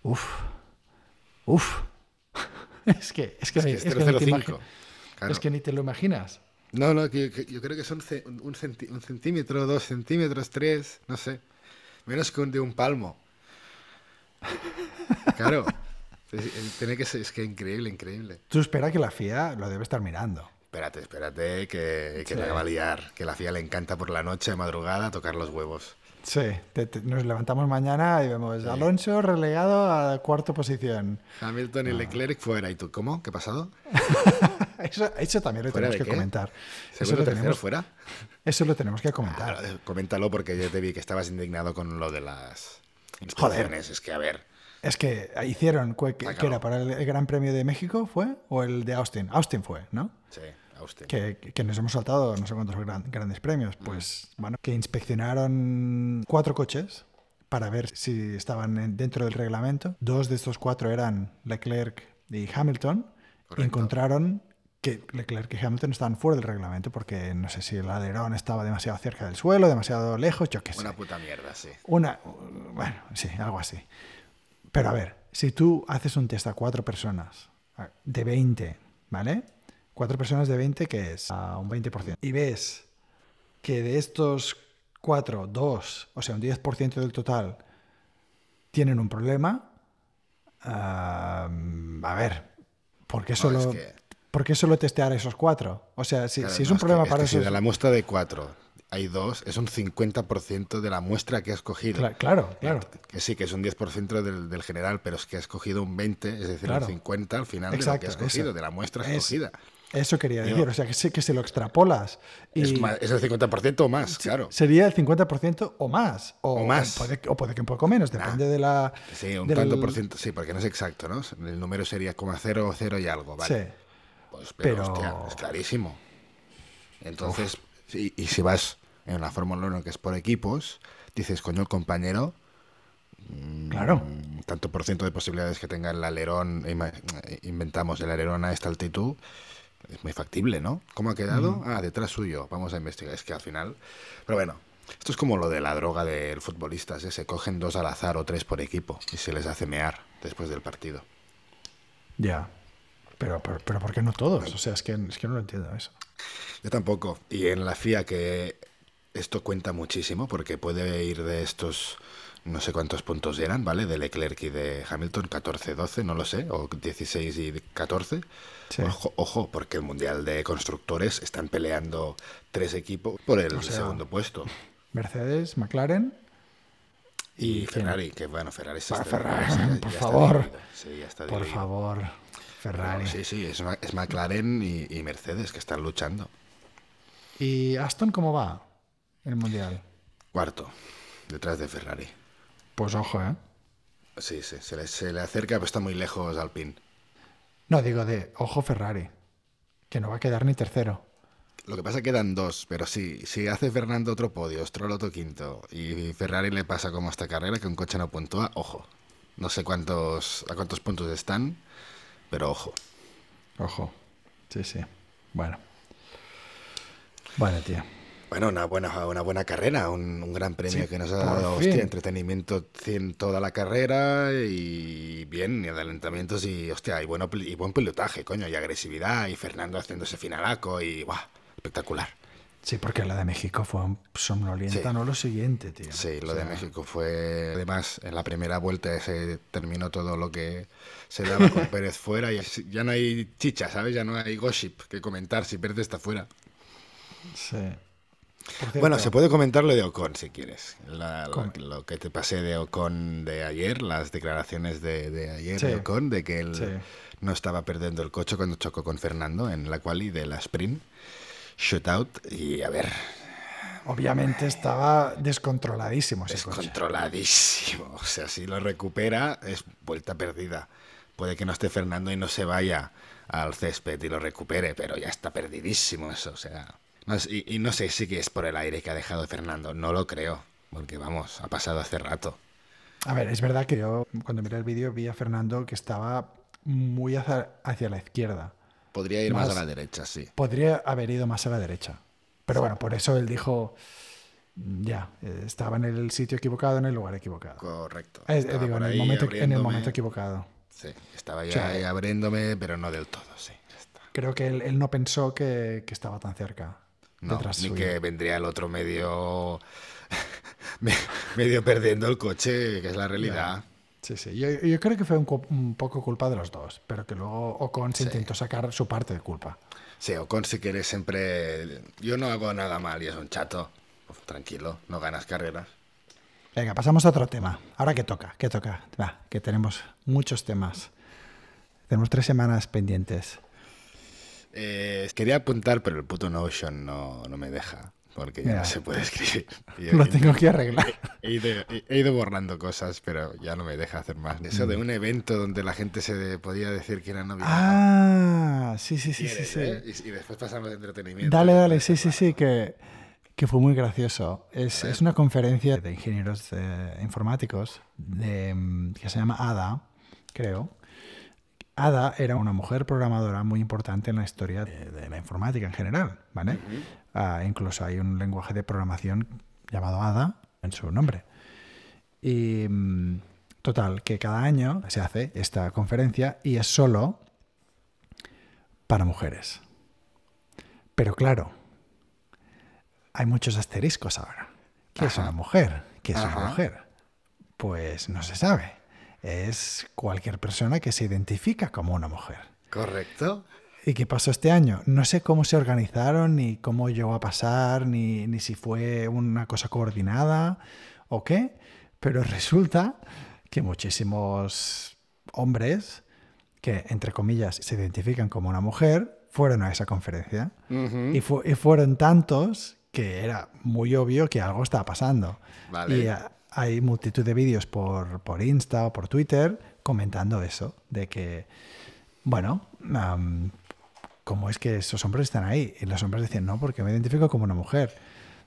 Speaker 2: Uf. Uf. [LAUGHS] es que es que,
Speaker 1: Es que es
Speaker 2: es que ni te
Speaker 1: 005.
Speaker 2: imagi-
Speaker 1: Claro.
Speaker 2: es que ni te lo imaginas.
Speaker 1: No, no, que yo creo que son un, centi- un centímetro, dos centímetros, tres, no sé. Menos que un de un palmo. [LAUGHS] Claro. Es- Tiene que ser, es que increíble, increíble.
Speaker 2: Tú espera que la FIA lo debe estar mirando.
Speaker 1: Espérate, espérate, que, que
Speaker 2: Sí.
Speaker 1: la va a liar. Que la FIA le encanta por la noche, de madrugada, tocar los huevos.
Speaker 2: Sí, te- te- nos levantamos mañana y vemos Alonso relegado a cuarta posición.
Speaker 1: Hamilton
Speaker 2: Ah.
Speaker 1: y Leclerc fuera. ¿Y tú cómo? ¿Qué ha pasado? [LAUGHS]
Speaker 2: Eso, eso también lo
Speaker 1: ¿Fuera
Speaker 2: tenemos que
Speaker 1: qué?
Speaker 2: comentar. Eso
Speaker 1: ¿Segundo,
Speaker 2: lo,
Speaker 1: tercero
Speaker 2: tenemos,
Speaker 1: fuera?
Speaker 2: eso lo tenemos que comentar.
Speaker 1: Claro, eh, coméntalo porque yo te vi que estabas indignado con lo de las
Speaker 2: Joder.
Speaker 1: Es que, a ver,
Speaker 2: Es que hicieron, que, que era para el, Gran Premio de México, ¿fue? ¿O el de Austin? Austin fue, ¿no?
Speaker 1: sí, Austin.
Speaker 2: Que, que nos hemos saltado no sé cuántos gran- grandes premios. Pues, bueno, que inspeccionaron cuatro coches para ver si estaban en- dentro del reglamento. Dos de estos cuatro eran Leclerc y Hamilton.
Speaker 1: Correcto.
Speaker 2: Encontraron que Leclerc y Hamilton estaban fuera del reglamento porque no sé si el alerón estaba demasiado cerca del suelo, demasiado lejos, yo qué sé.
Speaker 1: Una puta mierda, sí.
Speaker 2: Una, bueno, sí, algo así. Pero a ver, si tú haces un test a cuatro personas de 20, ¿vale? Cuatro personas de 20, que es a un 20%. Y ves que de estos cuatro, dos, o sea, un 10% del total, tienen un problema, ah, a ver, ¿por qué
Speaker 1: No,
Speaker 2: solo,
Speaker 1: es que-
Speaker 2: ¿por qué solo testear a esos cuatro? O sea, si,
Speaker 1: Claro,
Speaker 2: si es
Speaker 1: no,
Speaker 2: un
Speaker 1: que-
Speaker 2: problema
Speaker 1: es
Speaker 2: para
Speaker 1: que si
Speaker 2: esos...
Speaker 1: de la muestra de cuatro hay dos, es un 50% de la muestra que has cogido.
Speaker 2: Cla- claro, claro.
Speaker 1: Que sí, que es un 10% del, del general, pero es que has cogido un 20, es decir,
Speaker 2: Claro.
Speaker 1: un 50 al final de lo
Speaker 2: Exacto,
Speaker 1: que has cogido,
Speaker 2: eso.
Speaker 1: de la muestra
Speaker 2: Es-
Speaker 1: escogida.
Speaker 2: Eso quería
Speaker 1: Digo-
Speaker 2: decir, o sea, que, si lo extrapolas y
Speaker 1: Es, más- es el 50% o más, claro.
Speaker 2: sería el 50% o más. O,
Speaker 1: O más.
Speaker 2: puede, o puede que un poco menos, depende de la...
Speaker 1: Sí, un tanto por ciento, sí, porque no es exacto, ¿no? El número sería como 0 0 y algo, ¿vale?
Speaker 2: Sí.
Speaker 1: Pues, pero,
Speaker 2: Pero-
Speaker 1: hostia, es clarísimo. Entonces, sí, y si vas en la Fórmula 1 que es por equipos, dices, coño, el compañero,
Speaker 2: Claro.
Speaker 1: mm, tanto por ciento de posibilidades que tenga el alerón, inventamos el alerón a esta altitud, es muy factible, ¿no? ¿Cómo ha quedado?
Speaker 2: Mm.
Speaker 1: Ah, detrás suyo, vamos a investigar. Es que al final, pero bueno, esto es como lo de la droga del futbolista, ¿eh? se cogen dos al azar o tres por equipo y se les hace mear después del partido.
Speaker 2: Ya. Pero, pero, pero ¿por qué no todos? O sea, es que, es que no lo entiendo eso.
Speaker 1: Yo tampoco. Y en la FIA que esto cuenta muchísimo porque puede ir de estos no sé cuántos puntos eran, ¿vale? De Leclerc y de Hamilton, 14, 12, no lo sé, o 16 y 14.
Speaker 2: Sí.
Speaker 1: Ojo, ojo, porque el Mundial de Constructores están peleando tres equipos por el
Speaker 2: O sea,
Speaker 1: segundo puesto.
Speaker 2: Mercedes, McLaren
Speaker 1: Y. Ferrari, que bueno, Ferrari se está-
Speaker 2: Ferrari,
Speaker 1: ya-
Speaker 2: por favor.
Speaker 1: Sí, ya está
Speaker 2: Por favor,
Speaker 1: Pero
Speaker 2: Ferrari.
Speaker 1: Sí, sí, es, es McLaren y, y Mercedes que están luchando.
Speaker 2: ¿Y Aston cómo va el Mundial?
Speaker 1: Cuarto, detrás de Ferrari.
Speaker 2: Pues ojo, ¿eh?
Speaker 1: Sí, sí, se le, se le acerca, pero está muy lejos Alpine.
Speaker 2: No, digo de ojo Ferrari, que no va a quedar ni tercero.
Speaker 1: Lo que pasa es que quedan dos, pero sí, si hace Fernando otro podio, Stroll otro quinto, y Ferrari le pasa como esta carrera, que un coche no puntúa, ojo. No sé cuántos a cuántos puntos están, pero ojo.
Speaker 2: Ojo. Sí, sí. Bueno. Bueno, tío.
Speaker 1: Bueno, una buena, una buena carrera, un, un gran premio
Speaker 2: Sí,
Speaker 1: que nos ha dado hostia, entretenimiento en toda la carrera y bien, y adelantamientos y hostia, y, bueno, y buen pilotaje, coño, y agresividad, y Fernando haciéndose finalaco y ¡buah! espectacular.
Speaker 2: Sí, porque la de México fue somnolienta,
Speaker 1: Sí.
Speaker 2: no lo siguiente, tío.
Speaker 1: Sí, lo
Speaker 2: O
Speaker 1: de México fue. Además, en la primera vuelta se terminó todo lo que se daba con [LAUGHS] Pérez fuera y ya no hay chicha, ¿sabes? Ya no hay gossip que comentar si Pérez está fuera.
Speaker 2: Sí.
Speaker 1: Bueno, se puede comentar lo de Ocon si quieres. La- lo,
Speaker 2: Com-
Speaker 1: lo que te pasé de Ocon de ayer, las declaraciones de, de ayer
Speaker 2: Sí.
Speaker 1: de Ocon, de que él
Speaker 2: Sí.
Speaker 1: no estaba perdiendo el coche cuando chocó con Fernando en la quali de la sprint. Shootout y a ver,
Speaker 2: Obviamente estaba descontroladísimo ese coche.
Speaker 1: descontroladísimo. O sea, si lo recupera es vuelta perdida. Puede que no esté Fernando y no se vaya al césped y lo recupere, pero ya está perdidísimo eso. O sea, no y, y no sé si que es por el aire que ha dejado Fernando. No lo creo, porque vamos, ha pasado hace rato.
Speaker 2: A ver, es verdad que yo cuando miré el vídeo vi a Fernando que estaba muy hacia, hacia la izquierda.
Speaker 1: Podría ir más,
Speaker 2: Más-
Speaker 1: a la derecha, sí.
Speaker 2: Podría haber ido más a la derecha. Pero bueno, por eso él dijo, ya, estaba en el sitio equivocado, en el lugar equivocado.
Speaker 1: Correcto.
Speaker 2: Digo, en el, momento, en el momento equivocado.
Speaker 1: Sí, estaba ya
Speaker 2: Sí.
Speaker 1: ahí abriéndome, pero no del todo, sí.
Speaker 2: Creo que él, él no pensó que, que estaba tan cerca.
Speaker 1: No, ni
Speaker 2: suyo.
Speaker 1: que vendría el otro medio [LAUGHS] me- medio perdiendo el coche, que es la realidad.
Speaker 2: Sí, sí. Yo, yo creo que fue un, poco culpa de los dos, pero que luego Ocon se
Speaker 1: Sí.
Speaker 2: intentó sacar su parte de culpa.
Speaker 1: Sí, Ocon si quieres siempre... Yo no hago nada mal y es un chato. Pues tranquilo, no ganas carreras.
Speaker 2: Venga, pasamos a otro tema. Ahora que toca, que toca. Va, que tenemos muchos temas. Tenemos tres semanas pendientes.
Speaker 1: Eh, quería apuntar, pero el puto Notion no, no me deja. Porque ya
Speaker 2: Mira.
Speaker 1: no se puede escribir. [LAUGHS] Y
Speaker 2: Lo tengo que arreglar.
Speaker 1: He ido, he- he ido borrando cosas, pero ya no me deja hacer más. Eso
Speaker 2: Mm.
Speaker 1: de un evento donde la gente se podía decir que era novio.
Speaker 2: Ah, sí, sí, sí, sí,
Speaker 1: ¿Quieres,
Speaker 2: sí.
Speaker 1: eh? Y, y después pasamos de entretenimiento.
Speaker 2: Dale, dale, sí, sí, sí, que, que fue muy gracioso. Es, es una conferencia de ingenieros eh, informáticos de, mm, que se llama ADA, creo. Ada era una mujer programadora muy importante en la historia de, de la informática en general, ¿vale? Ah, incluso hay un lenguaje de programación llamado Ada en su nombre. Y mm, total, que cada año se hace esta conferencia y es solo para mujeres. Pero claro, hay muchos asteriscos ahora. ¿Qué es una mujer? ¿Qué es una mujer? Pues no se sabe. Es cualquier persona que se identifica como una mujer.
Speaker 1: Correcto.
Speaker 2: ¿Y qué pasó este año? No sé cómo se organizaron, ni cómo llegó a pasar, ni, ni si fue una cosa coordinada o qué, pero resulta que muchísimos hombres que, entre comillas, se identifican como una mujer, fueron a esa conferencia. Y, fu- y fueron tantos que era muy obvio que algo estaba pasando.
Speaker 1: Vale.
Speaker 2: Y hay multitud de vídeos por, por Insta o por Twitter comentando eso, de que, bueno, am, ¿cómo es que esos hombres están ahí? Y los hombres decían, no, porque me identifico como una mujer.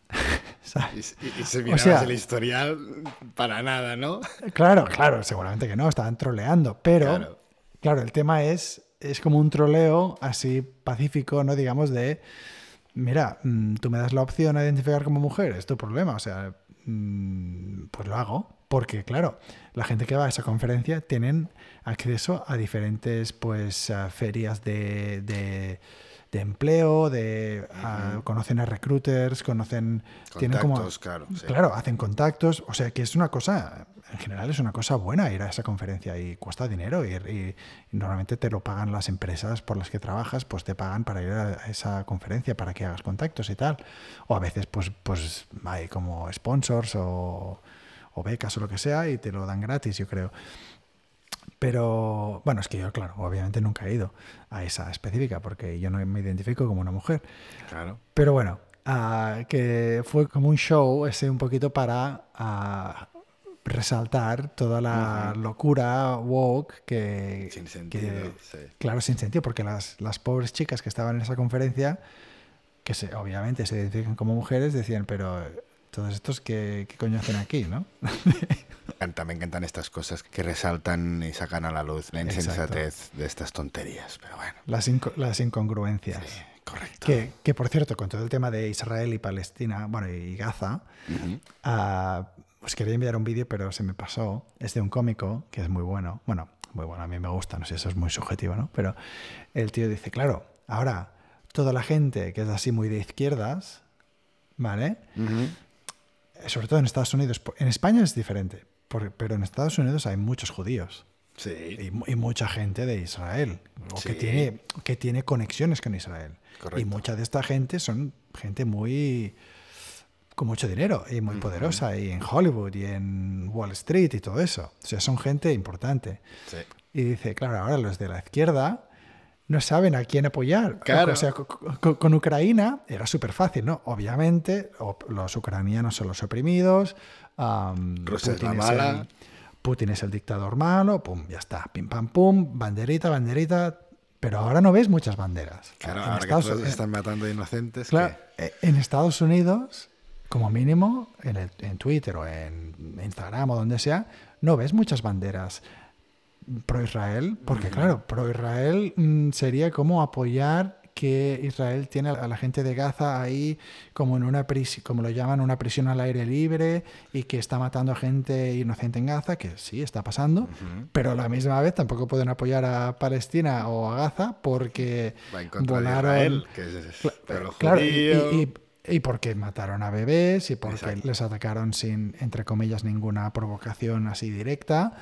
Speaker 2: [LAUGHS] ¿Sabes?
Speaker 1: Y, y- se mirabas
Speaker 2: sea-
Speaker 1: el historial para nada, ¿no?
Speaker 2: Claro, claro, seguramente que no, estaban troleando, pero
Speaker 1: Claro.
Speaker 2: claro, el tema es, es como un troleo así pacífico, ¿no? Digamos de, mira, mm, tú me das la opción a identificar como mujer, es tu problema, o sea, pues lo hago, porque claro, la gente que va a esa conferencia tienen acceso a diferentes, pues, ferias de... de de empleo, de a- conocen a recruiters, conocen tienen como
Speaker 1: Contactos, claro, sí.
Speaker 2: claro, hacen contactos, o sea que es una cosa, en general es una cosa buena ir a esa conferencia y cuesta dinero ir y, y normalmente te lo pagan las empresas por las que trabajas, pues te pagan para ir a esa conferencia para que hagas contactos y tal, o a veces pues pues hay como sponsors o, o becas o lo que sea y te lo dan gratis, yo creo. Pero bueno, es que yo, claro, obviamente nunca he ido a esa específica porque yo no me identifico como una mujer.
Speaker 1: Claro.
Speaker 2: Pero bueno, ah, que fue como un show ese un poquito para ah, resaltar toda la locura woke que...
Speaker 1: Sin
Speaker 2: que-
Speaker 1: sentido. sí.
Speaker 2: Claro, sin sentido, porque las, las pobres chicas que estaban en esa conferencia, que se, obviamente se identifican como mujeres, decían, pero todos estos, ¿qué, qué coño hacen aquí, no? [LAUGHS]
Speaker 1: Me encanta- me encantan estas cosas que resaltan y sacan a la luz la insensatez de estas tonterías. Pero bueno,
Speaker 2: Las, las incongruencias.
Speaker 1: sí, Correcto.
Speaker 2: Que, que, por cierto, con todo el tema de Israel y Palestina, bueno, y Gaza,
Speaker 1: Ujú.
Speaker 2: ah, os quería enviar un vídeo, pero se me pasó. Es de un cómico que es muy bueno. Bueno, muy bueno, a mí me gusta, no sé, eso es muy subjetivo, ¿no? Pero el tío dice, claro, ahora toda la gente que es así muy de izquierdas, ¿vale?
Speaker 1: Ujú.
Speaker 2: Sobre todo en Estados Unidos. En España es diferente, por- pero en Estados Unidos hay muchos judíos.
Speaker 1: Sí.
Speaker 2: y, y mucha gente de Israel o que
Speaker 1: Sí.
Speaker 2: tiene que tiene conexiones con Israel
Speaker 1: Correcto.
Speaker 2: y mucha de esta gente son gente muy con mucho dinero y muy poderosa y en Hollywood y en Wall Street y todo eso o sea son gente importante
Speaker 1: Sí.
Speaker 2: y dice claro ahora los de la izquierda no saben a quién apoyar
Speaker 1: Claro.
Speaker 2: o sea co- co- con, Ucrania era súper fácil no obviamente los ucranianos son los oprimidos am,
Speaker 1: Rusia es la
Speaker 2: Putin
Speaker 1: mala.
Speaker 2: el- Putin es el dictador malo, pum, ya está, pim pam pum, banderita, banderita, pero ahora no ves muchas banderas.
Speaker 1: Claro,
Speaker 2: En
Speaker 1: ahora que
Speaker 2: Estados-
Speaker 1: todos están matando inocentes.
Speaker 2: claro,
Speaker 1: que-
Speaker 2: eh, en Estados Unidos, como mínimo, en, el- en Twitter o en Instagram o donde sea, no ves muchas banderas pro Israel, porque claro, pro Israel mm, sería como apoyar que Israel tiene a la gente de Gaza ahí como en una prisión, como lo llaman, una prisión al aire libre y que está matando a gente inocente en Gaza, que sí está pasando, pero a la misma vez tampoco pueden apoyar a Palestina o a Gaza porque
Speaker 1: Va en contra
Speaker 2: volaron
Speaker 1: de Israel, que es
Speaker 2: Cla-
Speaker 1: pero
Speaker 2: claro, y, y- y porque mataron a bebés y porque
Speaker 1: Exacto.
Speaker 2: les atacaron sin, entre comillas, ninguna provocación así directa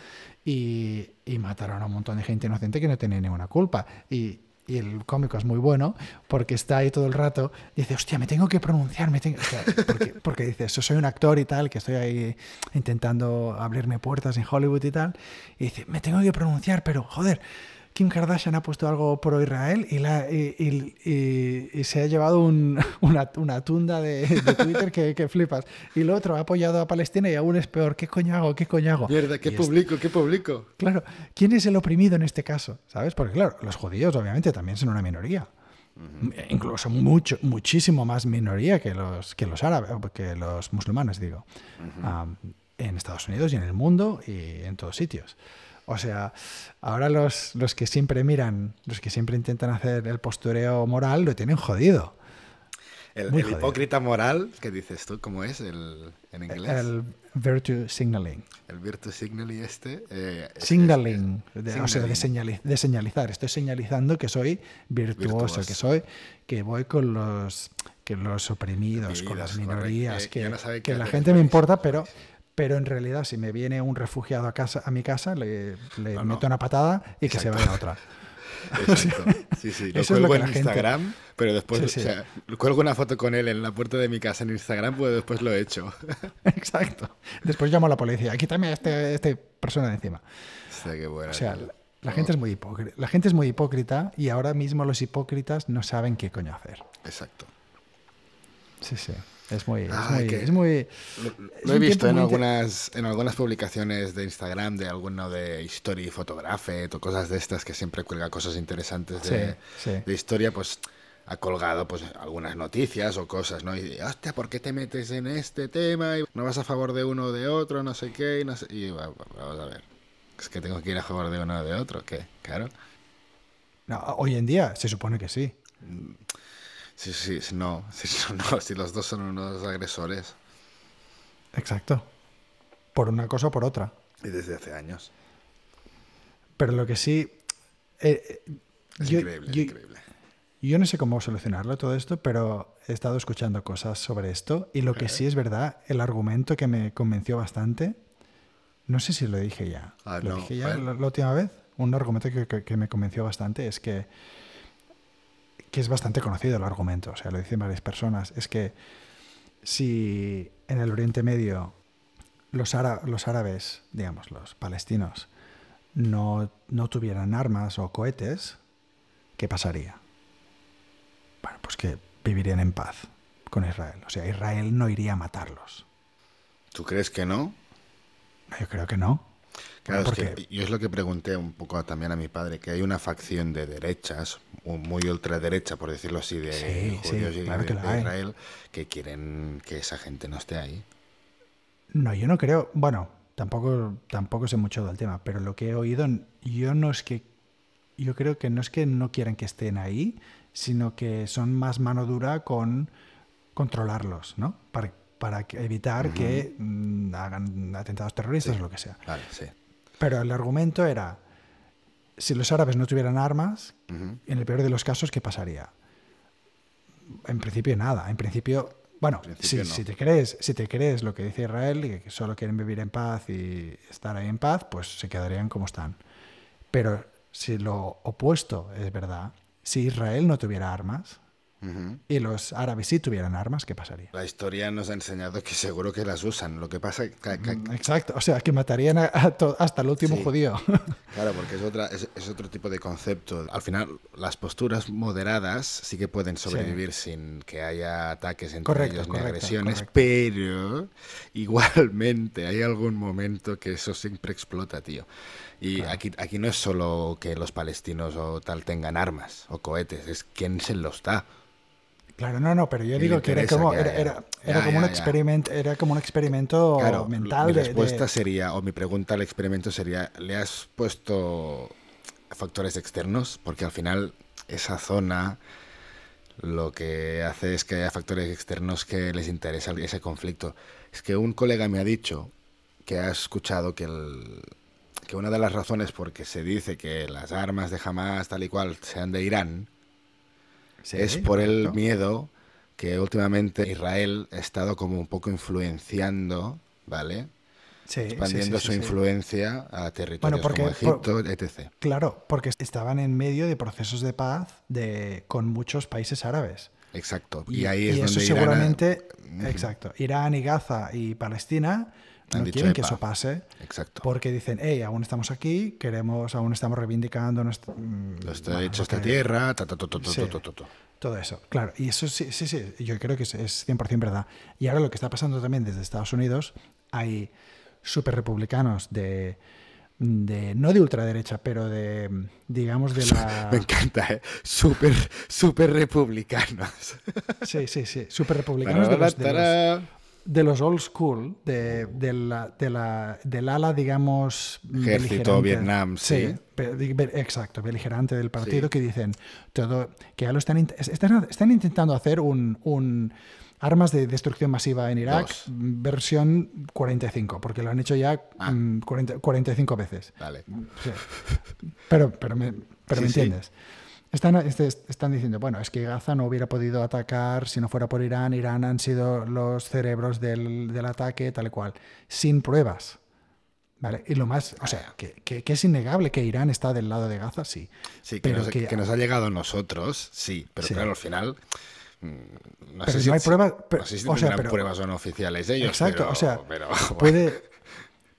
Speaker 2: y, y mataron a un montón de gente inocente que no tenía ninguna culpa. Y, y el cómico es muy bueno porque está ahí todo el rato y dice, hostia, me tengo que pronunciar, me tengo... porque dice, "Yo soy un actor y tal, que estoy ahí intentando abrirme puertas en Hollywood y tal, y dice, me tengo que pronunciar, pero joder, Kim Kardashian ha puesto algo pro Israel y, la, y, y- y- se ha llevado un- [LAUGHS] una, una tunda de, de Twitter que, que flipas. Y el otro ha apoyado a Palestina y aún es peor. ¿Qué coño hago? ¿Qué coño hago?
Speaker 1: Mierda, ¿qué publico? ¿Qué publico?
Speaker 2: Claro, ¿quién es el oprimido en este caso? ¿Sabes? Porque claro, los judíos obviamente también son una minoría. Incluso mucho, muchísimo más minoría que los, que los árabes, que los musulmanes, digo. Am, en Estados Unidos y en el mundo y en todos sitios. O sea, ahora los, los que siempre miran, los que siempre intentan hacer el postureo moral, lo tienen jodido.
Speaker 1: El, el hipócrita moral, ¿qué dices tú? ¿Cómo es el, en inglés? El,
Speaker 2: El virtue signaling.
Speaker 1: virtue signal y este. eh, es-
Speaker 2: Signaling,
Speaker 1: es-
Speaker 2: de, o sea, de,
Speaker 1: signaling.
Speaker 2: de señalizar. Estoy señalizando que soy virtuoso,
Speaker 1: Virtuoso.
Speaker 2: que soy, que voy con los, que los oprimidos, con las minorías,
Speaker 1: correcto.
Speaker 2: que,
Speaker 1: no
Speaker 2: que
Speaker 1: qué
Speaker 2: la gente me importa, pero, pero en realidad si me viene un refugiado a casa, a mi casa, le, le
Speaker 1: No, no.
Speaker 2: meto una patada y que se vaya a otra.
Speaker 1: Exacto. [LAUGHS] Sí, sí. Lo
Speaker 2: Eso es lo
Speaker 1: cuelgo
Speaker 2: que
Speaker 1: en
Speaker 2: la gente-
Speaker 1: Instagram, pero después,
Speaker 2: Sí, sí.
Speaker 1: o sea, cuelgo una foto con él en la puerta de mi casa en Instagram, pues después lo he hecho. [LAUGHS]
Speaker 2: Exacto. Después llamo a la policía. Quítame a este, este persona de encima.
Speaker 1: o sea, qué buena.
Speaker 2: O sea, la gente es muy hipócrita. La gente es muy hipócrita y ahora mismo los hipócritas no saben qué coño hacer.
Speaker 1: Exacto.
Speaker 2: Sí, sí. Es muy, es muy,
Speaker 1: que-
Speaker 2: es muy-
Speaker 1: Lo, he visto en algunas, en algunas publicaciones de Instagram de alguno de History Photography o cosas de estas que siempre cuelga cosas interesantes de,
Speaker 2: Sí, sí.
Speaker 1: de historia, pues ha colgado pues algunas noticias o cosas, ¿no? Y hostia, ¿por qué te metes en este tema? Y no vas a favor de uno o de otro, no sé qué, y no sé. Y va- va- vamos a ver. Es que tengo que ir a favor de uno o de otro, ¿qué? Claro.
Speaker 2: No, hoy en día se supone que sí.
Speaker 1: Sí, sí, sí, no, sí, no, [LAUGHS] si los dos son unos agresores.
Speaker 2: Exacto. Por una cosa o por otra.
Speaker 1: Y desde hace años.
Speaker 2: Pero lo que sí. eh, eh,
Speaker 1: Es
Speaker 2: yo,
Speaker 1: increíble, es
Speaker 2: yo-
Speaker 1: increíble.
Speaker 2: yo no sé cómo solucionarlo todo esto, pero he estado escuchando cosas sobre esto y lo que sí es verdad, el argumento que me convenció bastante, no sé si lo dije ya.
Speaker 1: Ah,
Speaker 2: ¿Lo
Speaker 1: no,
Speaker 2: dije ya la, la última vez? Un argumento que, que- que me convenció bastante es que, que es bastante conocido el argumento, o sea, lo dicen varias personas, es que si en el Oriente Medio los, ára- los árabes, digamos, los palestinos, no, no tuvieran armas o cohetes, ¿qué pasaría? Bueno, pues que vivirían en paz con Israel. O sea, Israel no iría a matarlos.
Speaker 1: ¿Tú crees que no?
Speaker 2: No, Yo creo que no.
Speaker 1: Claro,
Speaker 2: Porque-
Speaker 1: es que yo es lo que pregunté un poco también a mi padre, que hay una facción de derechas, muy ultraderecha, por decirlo así, de
Speaker 2: Sí, sí,
Speaker 1: judíos y
Speaker 2: claro
Speaker 1: de,
Speaker 2: que la
Speaker 1: de
Speaker 2: hay.
Speaker 1: Israel, que quieren que esa gente no esté ahí.
Speaker 2: No, yo no creo. Bueno, tampoco, tampoco sé mucho del tema, pero lo que he oído, yo no es que. Yo creo que no es que no quieran que estén ahí, sino que son más mano dura con controlarlos, ¿no? Para, para evitar que mm, hagan atentados terroristas o lo que sea.
Speaker 1: Vale, sí.
Speaker 2: Pero el argumento era, si los árabes no tuvieran armas,
Speaker 1: Ujú.
Speaker 2: en el peor de los casos, ¿qué pasaría? En principio nada. En principio, bueno,
Speaker 1: principio
Speaker 2: si,
Speaker 1: no.
Speaker 2: si te crees, si te crees lo que dice Israel y que solo quieren vivir en paz y estar ahí en paz, pues se quedarían como están. Pero si lo opuesto es verdad, si Israel no tuviera armas
Speaker 1: Ujú.
Speaker 2: y los árabes sí tuvieran armas, ¿qué pasaría?
Speaker 1: La historia nos ha enseñado que seguro que las usan. Lo que pasa que, que-
Speaker 2: Mm, Exacto, o sea, que matarían a- a to- hasta el último
Speaker 1: Sí.
Speaker 2: judío. [LAUGHS]
Speaker 1: Claro, porque es, otra, es, es otro tipo de concepto. Al final, las posturas moderadas sí que pueden sobrevivir sin que haya ataques entre
Speaker 2: Correcto,
Speaker 1: ellos ni
Speaker 2: correcto,
Speaker 1: agresiones,
Speaker 2: correcto.
Speaker 1: pero [LAUGHS] igualmente hay algún momento que eso siempre explota, tío. Y
Speaker 2: Claro.
Speaker 1: aquí, aquí no es solo que los palestinos o tal tengan armas o cohetes, es quién se los da.
Speaker 2: Claro, no, no, pero yo digo que era como,
Speaker 1: que
Speaker 2: era,
Speaker 1: haya-
Speaker 2: era-
Speaker 1: Ya,
Speaker 2: era como un
Speaker 1: ya,
Speaker 2: experimento, era como un experimento
Speaker 1: Claro,
Speaker 2: mental
Speaker 1: mi
Speaker 2: de- de,
Speaker 1: respuesta sería, o mi pregunta al experimento sería, ¿le has puesto factores externos? Porque al final esa zona lo que hace es que haya factores externos que les interesa ese conflicto. Es que un colega me ha dicho que ha escuchado que, el- que una de las razones por que se dice que las armas de Hamas tal y cual sean de Irán
Speaker 2: Sí,
Speaker 1: es por el miedo que últimamente Israel ha estado como un poco influenciando, ¿vale?
Speaker 2: Sí,
Speaker 1: Expandiendo
Speaker 2: sí,
Speaker 1: su
Speaker 2: sí, sí.
Speaker 1: influencia a territorios
Speaker 2: porque-
Speaker 1: como Egipto, etc.
Speaker 2: Claro, porque estaban en medio de procesos de paz de, con muchos países árabes.
Speaker 1: Exacto. Y, ahí es
Speaker 2: eso
Speaker 1: donde Irán ha-
Speaker 2: seguramente, exacto, Irán y Gaza y Palestina
Speaker 1: Han
Speaker 2: no
Speaker 1: dicho,
Speaker 2: quieren que eso pase
Speaker 1: Exacto.
Speaker 2: porque dicen, hey, aún estamos aquí, queremos, aún estamos reivindicando nuestro, mm,
Speaker 1: Lo está
Speaker 2: bueno,
Speaker 1: hecho
Speaker 2: lo
Speaker 1: esta
Speaker 2: que-
Speaker 1: tierra, ta, ta, ta,
Speaker 2: Sí. Todo eso, claro. Y eso sí, sí, sí, yo creo que es, es 100% verdad. Y ahora lo que está pasando también desde Estados Unidos, hay super republicanos de, de, no de ultraderecha, pero de, digamos, de la... [LAUGHS]
Speaker 1: Me encanta, ¿eh? Súper, súper republicanos.
Speaker 2: Sí, sí, sí, super republicanos de los, de los,
Speaker 1: Tarara.
Speaker 2: De los old school, de, de la, de la, del ala, digamos...
Speaker 1: Ejército. Vietnam, sí.
Speaker 2: be- be- be- exacto, beligerante del partido,
Speaker 1: Sí.
Speaker 2: que dicen todo, que ya lo están, están, están intentando hacer un, un armas de destrucción masiva en Irak,
Speaker 1: Dos.
Speaker 2: versión 45, porque lo han hecho ya
Speaker 1: Ah.
Speaker 2: mm, 40 45 veces.
Speaker 1: Vale.
Speaker 2: Sí. Pero, pero me, pero me entiendes. Están, este- están diciendo, bueno, es que Gaza no hubiera podido atacar si no fuera por Irán. Irán han sido los cerebros del, del ataque, tal y cual, sin pruebas. ¿Vale? Y lo más, o sea, que, que- que es innegable que Irán está del lado de Gaza, sí.
Speaker 1: Sí, que,
Speaker 2: Pero
Speaker 1: nos,
Speaker 2: que-
Speaker 1: que nos ha llegado a nosotros, sí, pero
Speaker 2: Sí.
Speaker 1: claro, al final. mm, No
Speaker 2: Pero
Speaker 1: sé
Speaker 2: no hay
Speaker 1: si,
Speaker 2: pruebas,
Speaker 1: no
Speaker 2: pero-
Speaker 1: sé si
Speaker 2: o sea, pero-
Speaker 1: pruebas o no oficiales ellos.
Speaker 2: Exacto,
Speaker 1: pero-
Speaker 2: o sea,
Speaker 1: pero, [LAUGHS]
Speaker 2: Puede,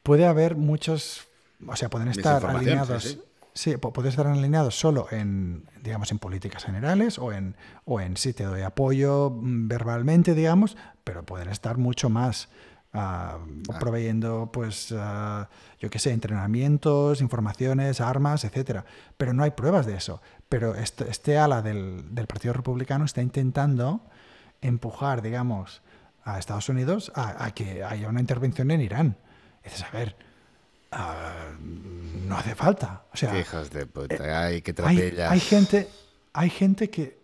Speaker 2: puede haber muchos, o sea, pueden estar alineados.
Speaker 1: sí, sí.
Speaker 2: Sí, pu- puede estar alineados solo en, digamos, en políticas generales o en, o en sí te doy apoyo mm, verbalmente, digamos, pero pueden estar mucho más ah, proveyendo, pues, ah, yo qué sé, entrenamientos, informaciones, armas, etcétera. Pero no hay pruebas de eso. Pero este, este ala del, del Partido Republicano está intentando empujar, digamos, a Estados Unidos a, a que haya una intervención en Irán. Dices, a ver, ah, no hace falta. O sea,
Speaker 1: hijos de puta, ay, qué
Speaker 2: eh, hay, gente, hay gente que,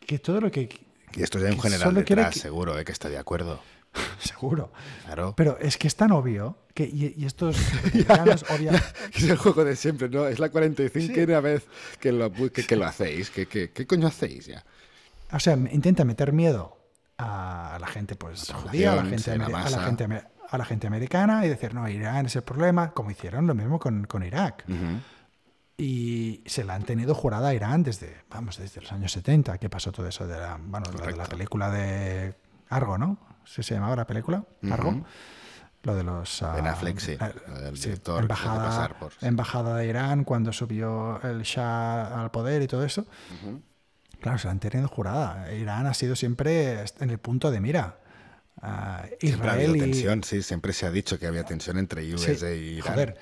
Speaker 2: que todo lo que...
Speaker 1: Y esto ya hay un
Speaker 2: que
Speaker 1: general detrás,
Speaker 2: que-
Speaker 1: seguro, eh, que está de acuerdo. [LAUGHS]
Speaker 2: Seguro.
Speaker 1: Claro.
Speaker 2: Pero es que es tan obvio que, y, y estos [LAUGHS] republicanos, obvia-
Speaker 1: Es el juego de siempre, ¿no? Es la 45
Speaker 2: Sí.
Speaker 1: vez que lo, que, que lo hacéis. ¿Qué, qué coño hacéis ya?
Speaker 2: o sea, intenta meter miedo a la gente pues
Speaker 1: La
Speaker 2: judía, a la gente,
Speaker 1: la
Speaker 2: ameri- a la gente, a la gente americana y decir, no, Irán es el problema, como hicieron lo mismo con, con Irak. Y se la han tenido jurada a Irán desde, vamos, desde los años 70, que pasó todo eso de la, bueno, de la película de Argo, ¿no? ¿Sí se llamaba la película? Argo. Lo de los... ah,
Speaker 1: Ben Affleck, sí, el
Speaker 2: sí,
Speaker 1: director hace
Speaker 2: embajada,
Speaker 1: pasar por-
Speaker 2: embajada de Irán cuando subió el Shah al poder y todo eso.
Speaker 1: Ujú.
Speaker 2: Claro, se la han tenido jurada. Irán ha sido siempre en el punto de mira. Ah,
Speaker 1: Siempre ha
Speaker 2: Israel
Speaker 1: habido
Speaker 2: y,
Speaker 1: tensión, sí. Siempre se ha dicho que había tensión entre
Speaker 2: Sí,
Speaker 1: USA y Irán.
Speaker 2: Joder,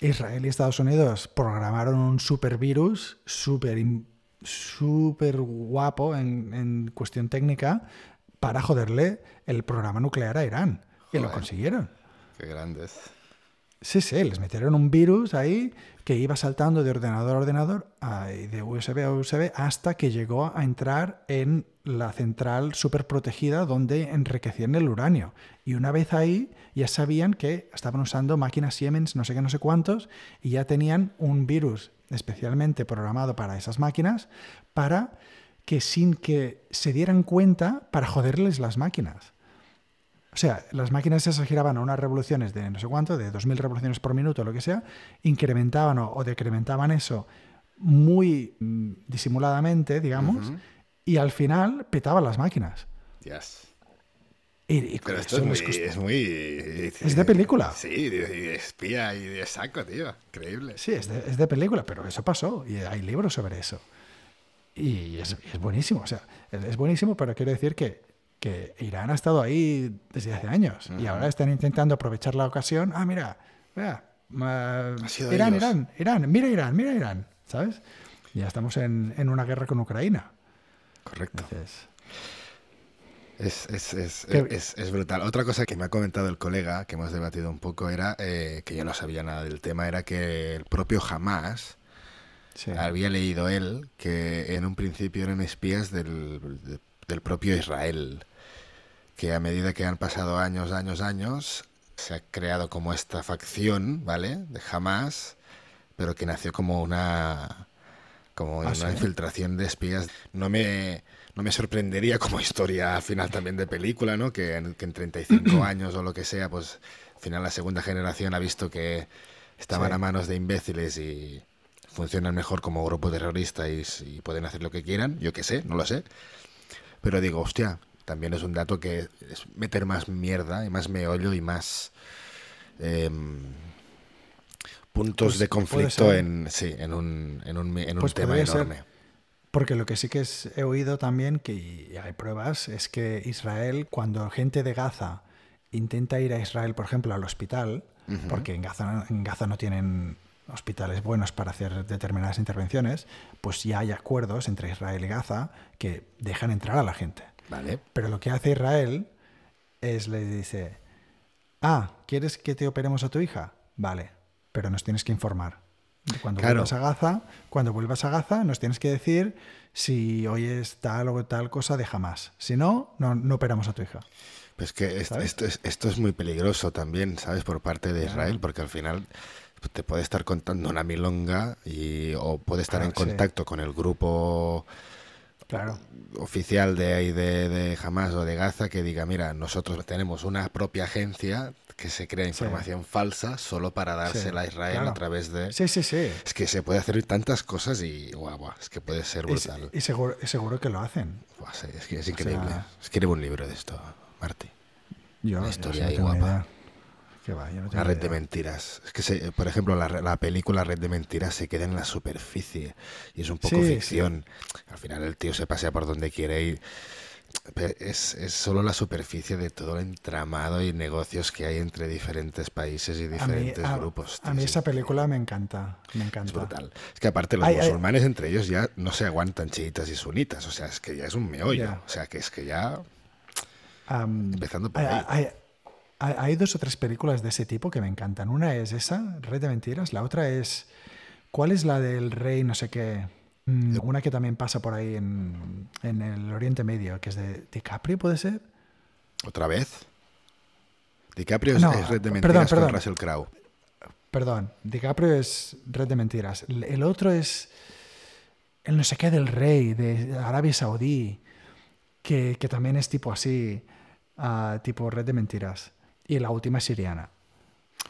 Speaker 2: Israel y Estados Unidos programaron un supervirus súper súper guapo en, en cuestión técnica para joderle el programa nuclear a Irán. Y lo
Speaker 1: Joder.
Speaker 2: consiguieron.
Speaker 1: Qué grandes.
Speaker 2: Sí, sí, les metieron un virus ahí que iba saltando de ordenador a ordenador y de USB a USB hasta que llegó a entrar en la central súper protegida donde enriquecían el uranio. Y una vez ahí ya sabían que estaban usando máquinas Siemens, no sé qué, no sé cuántos, y ya tenían un virus especialmente programado para esas máquinas para que sin que se dieran cuenta, para joderles las máquinas. O sea, las máquinas esas giraban a unas revoluciones de no sé cuánto, de 2.000 revoluciones por minuto, o lo que sea, incrementaban o, decrementaban eso muy mm, disimuladamente, digamos, y al final petaban las máquinas.
Speaker 1: Yes.
Speaker 2: Y,
Speaker 1: Pero esto es muy, es muy,
Speaker 2: es de película.
Speaker 1: Sí, de, espía y de saco, tío. Increíble.
Speaker 2: Sí, es de, es de, película, pero eso pasó y hay libros sobre eso. Y es, es buenísimo, o sea, es buenísimo, pero quiero decir que que Irán ha estado ahí desde hace años y ahora están intentando aprovechar la ocasión. Ah, mira, mira Irán, Irán, Irán, mira Irán, mira Irán, ¿sabes? Ya estamos en, en una guerra con Ucrania.
Speaker 1: Correcto. es, es, es, es, brutal. Otra cosa que me ha comentado el colega, que hemos debatido un poco, era eh, que yo no sabía nada del tema, era que el propio Hamas había leído él que en un principio eran espías del, del propio Israel que a medida que han pasado años, años, años, se ha creado como esta facción, ¿vale? De Hamas, pero que nació como una como ¿Ah, una infiltración de espías. No me, no me sorprendería como historia final también de película, ¿no? Que en, que en 35 [CLEARS THROAT] años o lo que sea, pues al final la segunda generación ha visto que estaban a manos de imbéciles y funcionan mejor como grupo terrorista y, y pueden hacer lo que quieran. Yo qué sé, no lo sé. Pero digo, hostia, también es un dato que es meter más mierda y más meollo y más em, puntos pues de conflicto en, sí, en un, en un, en un pues tema enorme.
Speaker 2: porque lo que sí que he oído también, que hay pruebas, es que Israel, cuando gente de Gaza intenta ir a Israel, por ejemplo, al hospital, porque en Gaza, en Gaza no tienen hospitales buenos para hacer determinadas intervenciones, pues ya hay acuerdos entre Israel y Gaza que dejan entrar a la gente. Pero lo que hace Israel es le dice, ah, ¿quieres que te operemos a tu hija? Vale, pero nos tienes que informar. Cuando vuelvas a Gaza, cuando vuelvas a Gaza, nos tienes que decir si hoy es tal o tal cosa de jamás. Si no, no, operamos a tu hija.
Speaker 1: Pues que esto, es, esto es muy peligroso también, ¿sabes? Por parte de Israel, porque al final te puede estar contando una milonga y, o puede estar en contacto con el grupo
Speaker 2: claro.
Speaker 1: oficial de ahí de, de Hamas o de Gaza que diga, mira, nosotros tenemos una propia agencia que se crea información falsa solo para dársela a Israel a través de...
Speaker 2: Sí, sí, sí.
Speaker 1: Es que se puede hacer tantas cosas y guau, es que puede ser brutal.
Speaker 2: Y, seguro, seguro, que lo hacen.
Speaker 1: es, que es increíble. Escribe un libro de esto, Marty.
Speaker 2: Yo,
Speaker 1: una historia ahí guapa. La red de mentiras. Es que, por ejemplo, la, película Red de Mentiras se queda en la superficie y es un poco ficción. Al final el tío se pasea por donde quiere ir. Es, es, solo la superficie de todo el entramado y negocios que hay entre diferentes países y diferentes grupos.
Speaker 2: a mí esa película me encanta, me encanta.
Speaker 1: Es brutal. Es que aparte los musulmanes entre ellos ya no se aguantan chiitas y sunitas, o sea, es que ya es un meollo. O sea, que es que ya... empezando por ahí.
Speaker 2: Hay dos o tres películas de ese tipo que me encantan. Una es esa, Red de Mentiras. La otra es. ¿Cuál es la del rey, no sé qué? Mm, una que también pasa por ahí en, el Oriente Medio, que es de DiCaprio, ¿puede ser?
Speaker 1: ¿Otra vez? DiCaprio es, Red de Mentiras perdón, con Russell Crowe.
Speaker 2: Perdón, DiCaprio es Red de Mentiras. El otro es el no sé qué del rey de Arabia Saudí, que, también es tipo así, ah, tipo Red de Mentiras. Y la última es Siriana.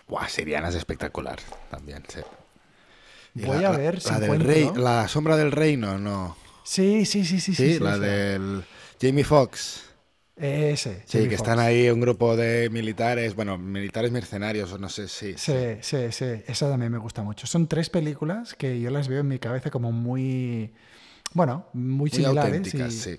Speaker 1: Buah, Siriana es espectacular también, sí.
Speaker 2: Voy a ver
Speaker 1: la, del rey, la sombra del reino, no.
Speaker 2: Sí, sí, sí, sí.
Speaker 1: Sí, la del Jamie Foxx.
Speaker 2: Ese.
Speaker 1: Sí, que están ahí un grupo de militares, bueno, militares mercenarios, o no sé si.
Speaker 2: Sí, sí, sí, Esa también me gusta mucho. Son tres películas que yo las veo en mi cabeza como muy. Bueno, muy, muy Auténticas,
Speaker 1: sí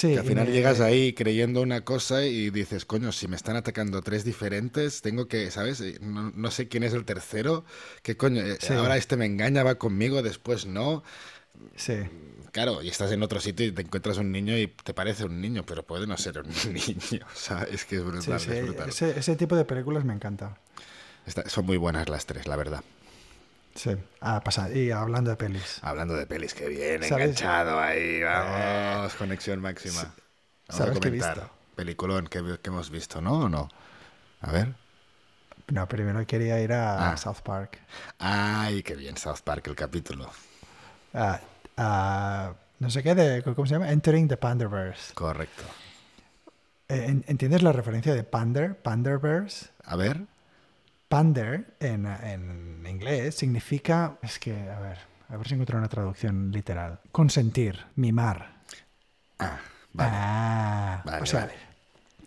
Speaker 1: que al final llegas ahí creyendo una cosa y dices, coño, si me están atacando tres diferentes, tengo que, ¿sabes? No, sé quién es el tercero, ¿qué coño? Eh, ahora este me engaña, va conmigo, después no.
Speaker 2: Sí.
Speaker 1: Claro, y estás en otro sitio y te encuentras un niño y te parece un niño, pero puede no ser un [LAUGHS] niño. O sea, es que es brutal.
Speaker 2: Ese, tipo de películas me encanta.
Speaker 1: Está- son muy buenas las tres, la verdad.
Speaker 2: Sí. Ah, pasa. Y hablando de pelis.
Speaker 1: Hablando de pelis, que bien,
Speaker 2: ¿Sabes?
Speaker 1: enganchado ahí, vamos, conexión máxima. Vamos a
Speaker 2: ¿Sabes qué he visto?
Speaker 1: Peliculón que, que hemos visto, ¿no? ¿O no? A ver.
Speaker 2: No, primero quería ir a
Speaker 1: Ah.
Speaker 2: South Park.
Speaker 1: Ay, qué bien, South Park, el capítulo.
Speaker 2: Ah, ah, no sé qué, de, ¿cómo se llama? Entering the Panderverse.
Speaker 1: Correcto.
Speaker 2: Eh, en- ¿Entiendes la referencia de Pander? Panderverse.
Speaker 1: A ver.
Speaker 2: Pander en, en inglés significa. Es que, a ver, a ver si encuentro una traducción literal. Consentir, mimar.
Speaker 1: Ah, vale.
Speaker 2: Ah,
Speaker 1: Vale,
Speaker 2: o sea,
Speaker 1: vale.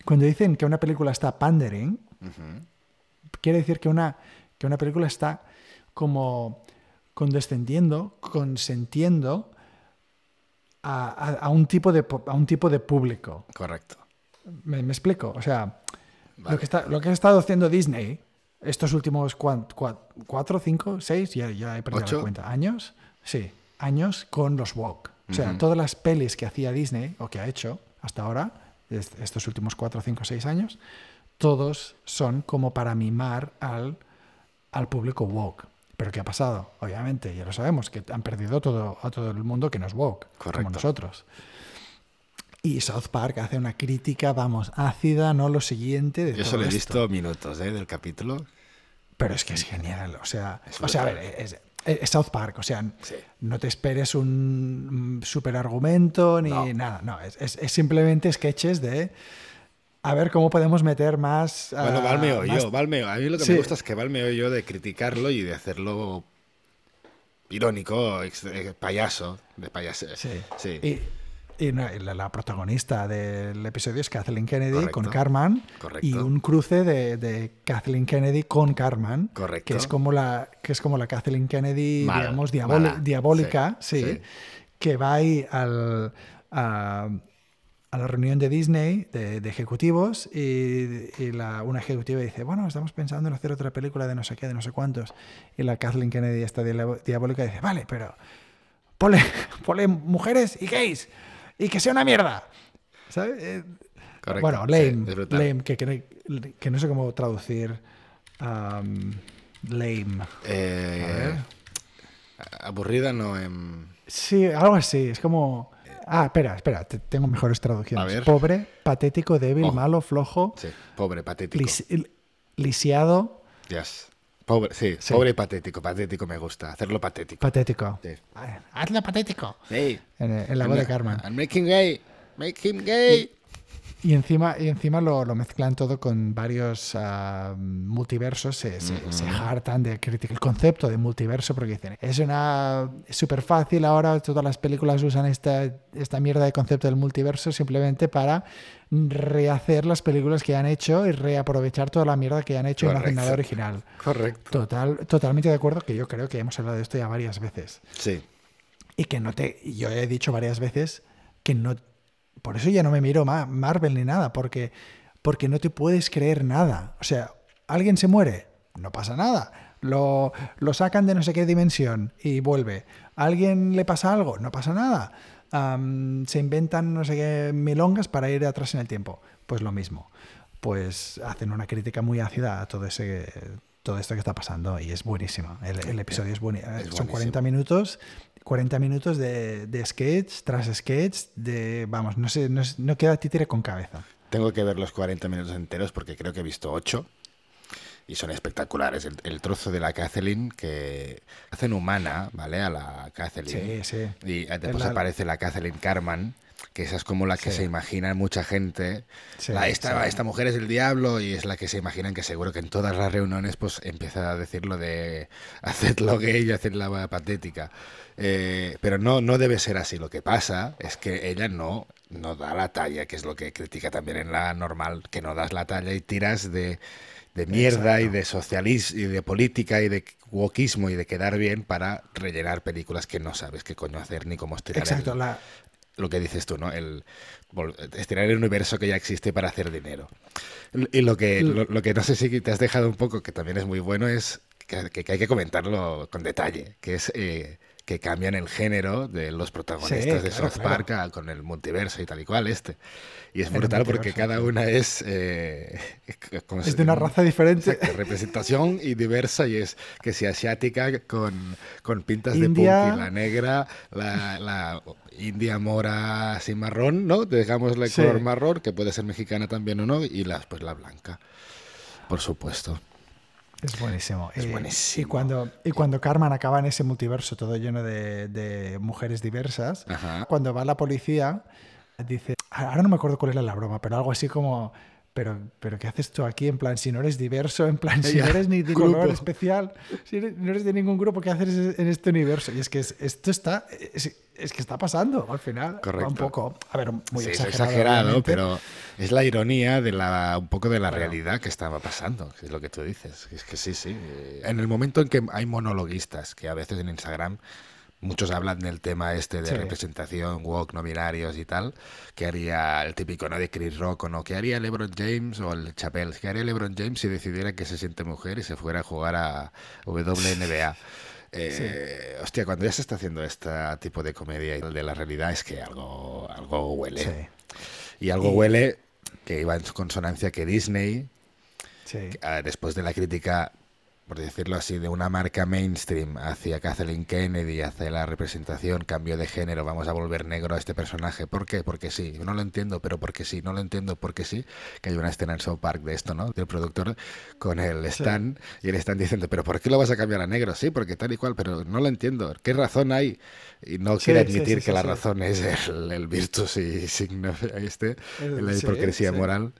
Speaker 2: cuando dicen que una película está pandering, quiere decir que una, que una película está como condescendiendo, consentiendo a, a- a un, tipo de, a un tipo de público.
Speaker 1: Correcto.
Speaker 2: ¿Me, me explico? O sea,
Speaker 1: Vale.
Speaker 2: lo, que está, lo que ha estado haciendo Disney estos últimos cuan- cua- cuatro, cinco, seis, ya, ya he perdido
Speaker 1: ¿Ocho?
Speaker 2: la cuenta, años, sí, años con los woke. O sea, todas las pelis que hacía Disney o que ha hecho hasta ahora, est- estos últimos cuatro, cinco, seis años, todos son como para mimar al, al público woke. Pero ¿qué ha pasado? Obviamente, ya lo sabemos, que han perdido todo, a todo el mundo que no es woke,
Speaker 1: Correcto.
Speaker 2: como nosotros. Y South Park hace una crítica, vamos, ácida, no lo siguiente de
Speaker 1: Yo
Speaker 2: todo
Speaker 1: solo he
Speaker 2: esto.
Speaker 1: visto minutos ¿eh? del capítulo.
Speaker 2: Pero es que es genial, o sea,
Speaker 1: Es
Speaker 2: o sea, a ver, es, es South Park, o sea,
Speaker 1: Sí.
Speaker 2: no te esperes un super argumento ni
Speaker 1: No.
Speaker 2: nada, no, es, es- es simplemente sketches de a ver cómo podemos meter más...
Speaker 1: Bueno,
Speaker 2: ah,
Speaker 1: va al meollo,
Speaker 2: más-
Speaker 1: va al meollo. A mí lo que
Speaker 2: Sí.
Speaker 1: me gusta es que va al meollo de criticarlo y de hacerlo irónico, ex- eh, payaso, de payaso.
Speaker 2: Sí.
Speaker 1: Sí.
Speaker 2: Y, y la, la protagonista del episodio es Kathleen Kennedy
Speaker 1: Correcto.
Speaker 2: con Carman
Speaker 1: Correcto.
Speaker 2: y un cruce de, de Kathleen Kennedy con Carman,
Speaker 1: Correcto.
Speaker 2: que es como la que es como la Kathleen Kennedy,
Speaker 1: Mal,
Speaker 2: digamos, diabólica,
Speaker 1: Sí,
Speaker 2: sí,
Speaker 1: sí.
Speaker 2: que va ahí al, a, a la reunión de Disney de, de ejecutivos y, y la, una ejecutiva dice, bueno, estamos pensando en hacer otra película de no sé qué, de no sé cuántos. Y la Kathleen Kennedy, esta diabólica, dice, vale, pero ponle, [LAUGHS] ponle mujeres y gays y que sea una mierda. ¿Sabes? Eh,
Speaker 1: Correcto.
Speaker 2: Bueno,
Speaker 1: Sí,
Speaker 2: lame,
Speaker 1: brutal.
Speaker 2: lame que, que, que no sé cómo traducir um, lame.
Speaker 1: Eh. Aburrida no em,
Speaker 2: Sí, algo así, es como... Ah, espera, espera, te- tengo mejores traducciones.
Speaker 1: A ver.
Speaker 2: Pobre, patético, débil,
Speaker 1: Oh.
Speaker 2: malo, flojo,
Speaker 1: Sí, pobre, patético.
Speaker 2: lis- lisiado,
Speaker 1: Yes. Pobre, sí,
Speaker 2: Sí.
Speaker 1: pobre y patético. Patético me gusta. Hacerlo patético.
Speaker 2: patético.
Speaker 1: Sí.
Speaker 2: Hazlo patético.
Speaker 1: Hey,
Speaker 2: En, en la voz de Carmen.
Speaker 1: I'm making gay. Make him gay.
Speaker 2: Y encima, y encima lo, lo mezclan todo con varios ah, multiversos. Se, se, se hartan de criticar el concepto de multiverso porque dicen, es una súper fácil ahora, todas las películas usan esta, esta mierda de concepto del multiverso simplemente para rehacer las películas que han hecho y reaprovechar toda la mierda que han hecho y no hacen nada
Speaker 1: Correcto.
Speaker 2: original.
Speaker 1: Correcto.
Speaker 2: Total, totalmente de acuerdo que yo creo que hemos hablado de esto ya varias veces.
Speaker 1: Sí.
Speaker 2: Y que no te. Yo he dicho varias veces que no. Por eso ya no me miro Ma- Marvel ni nada, porque, porque no te puedes creer nada. O sea, alguien se muere, no pasa nada. Lo, lo sacan de no sé qué dimensión y vuelve. ¿A alguien le pasa algo? No pasa nada. Se inventan no sé qué milongas para ir atrás en el tiempo. Pues lo mismo. Pues hacen una crítica muy ácida a todo ese todo esto que está pasando y es buenísimo. El, el episodio es buenísimo.
Speaker 1: Es
Speaker 2: Son
Speaker 1: buenísimo.
Speaker 2: 40 minutos 40 minutos de, de sketch tras sketch, de, vamos, no sé, no, no queda títere con cabeza.
Speaker 1: Tengo que ver los 40 minutos enteros porque creo que he visto 8 y son espectaculares. El, el trozo de la Kathleen que hacen humana, ¿vale? A la Kathleen.
Speaker 2: Sí, sí.
Speaker 1: Y eh, después
Speaker 2: La-
Speaker 1: aparece la Kathleen Carman, que esa es como la que
Speaker 2: Sí.
Speaker 1: se imagina mucha gente.
Speaker 2: Sí,
Speaker 1: La- esta,
Speaker 2: sí.
Speaker 1: esta mujer es el diablo y es la que se imaginan que seguro que en todas las reuniones pues empieza a decir lo de [LAUGHS] hacedlo gay y hacedla patética. Eh, pero no, no debe ser así. Lo que pasa es que ella no, no da la talla, que es lo que critica también en la normal, que no das la talla y tiras de, de mierda y de socialismo y de política y de wokismo y de quedar bien para rellenar películas que no sabes qué coño hacer ni cómo estirar el-
Speaker 2: Exacto, la,
Speaker 1: lo que dices tú, ¿no? El estirar el universo que ya existe para hacer dinero. Y lo que, lo, lo que no sé si te has dejado un poco, que también es muy bueno, es que, que hay que comentarlo con detalle, que es eh, que cambian el género de los protagonistas
Speaker 2: Sí,
Speaker 1: de
Speaker 2: claro,
Speaker 1: South. Park con el multiverso y tal y cual este. Y es
Speaker 2: el
Speaker 1: brutal porque cada una es... eh, ¿cómo se-
Speaker 2: Es de una raza diferente.
Speaker 1: Exacto, representación y diversa y es que si asiática con, con pintas
Speaker 2: India.
Speaker 1: de punk y la negra, la, la india mora así marrón, ¿no? Digámosle
Speaker 2: Sí.
Speaker 1: color marrón, que puede ser mexicana también o no, y la, pues la blanca, por supuesto.
Speaker 2: Es buenísimo.
Speaker 1: Es
Speaker 2: Y-
Speaker 1: buenísimo.
Speaker 2: Y cuando, y cuando Carmen acaba en ese multiverso todo lleno de, de mujeres diversas,
Speaker 1: Ajá.
Speaker 2: cuando va la policía, dice, ahora no me acuerdo cuál era la broma, pero algo así como, pero, pero ¿qué haces tú aquí? En plan, si no eres diverso, en plan, [LAUGHS] si no eres ni de
Speaker 1: grupo.
Speaker 2: color especial, si eres- no eres de ningún grupo, ¿qué haces en este universo? Y es que es- esto está, es, es que está pasando al final.
Speaker 1: Correcto.
Speaker 2: Un poco, a ver, muy
Speaker 1: Sí,
Speaker 2: exagerado.
Speaker 1: exagerado, pero es la ironía de la un poco de la realidad que estaba pasando, que es lo que tú dices. Es que sí, sí. En el momento en que hay monologuistas, que a veces en Instagram muchos hablan del tema este de
Speaker 2: Sí.
Speaker 1: representación, woke, no binarios y tal, que haría el típico, ¿no? De Chris Rock o no, que haría LeBron James o el Chappelle, que haría LeBron James si decidiera que se siente mujer y se fuera a jugar a WNBA. [LAUGHS] Eh, Hostia, cuando ya se está haciendo este tipo de comedia y de la realidad es que algo, algo huele.
Speaker 2: Sí,
Speaker 1: Y algo
Speaker 2: Y-
Speaker 1: huele que iba en consonancia que Disney,
Speaker 2: sí.
Speaker 1: ah, después de la crítica, por decirlo así, de una marca mainstream hacia Kathleen Kennedy, hacia la representación, cambio de género, vamos a volver negro a este personaje. ¿Por qué? Porque sí. No lo entiendo, pero porque sí. No lo entiendo, porque sí. Que hay una escena en South Park de esto, ¿no? Del productor con el Stan y el Stan diciendo, ¿pero por qué lo vas a cambiar a negro? Sí, porque tal y cual, pero no lo entiendo. ¿Qué razón hay? Y no
Speaker 2: Sí,
Speaker 1: quiere admitir
Speaker 2: sí,
Speaker 1: que la razón es el, el virtus y signo este,
Speaker 2: El-
Speaker 1: la
Speaker 2: sí,
Speaker 1: hipocresía
Speaker 2: sí.
Speaker 1: moral.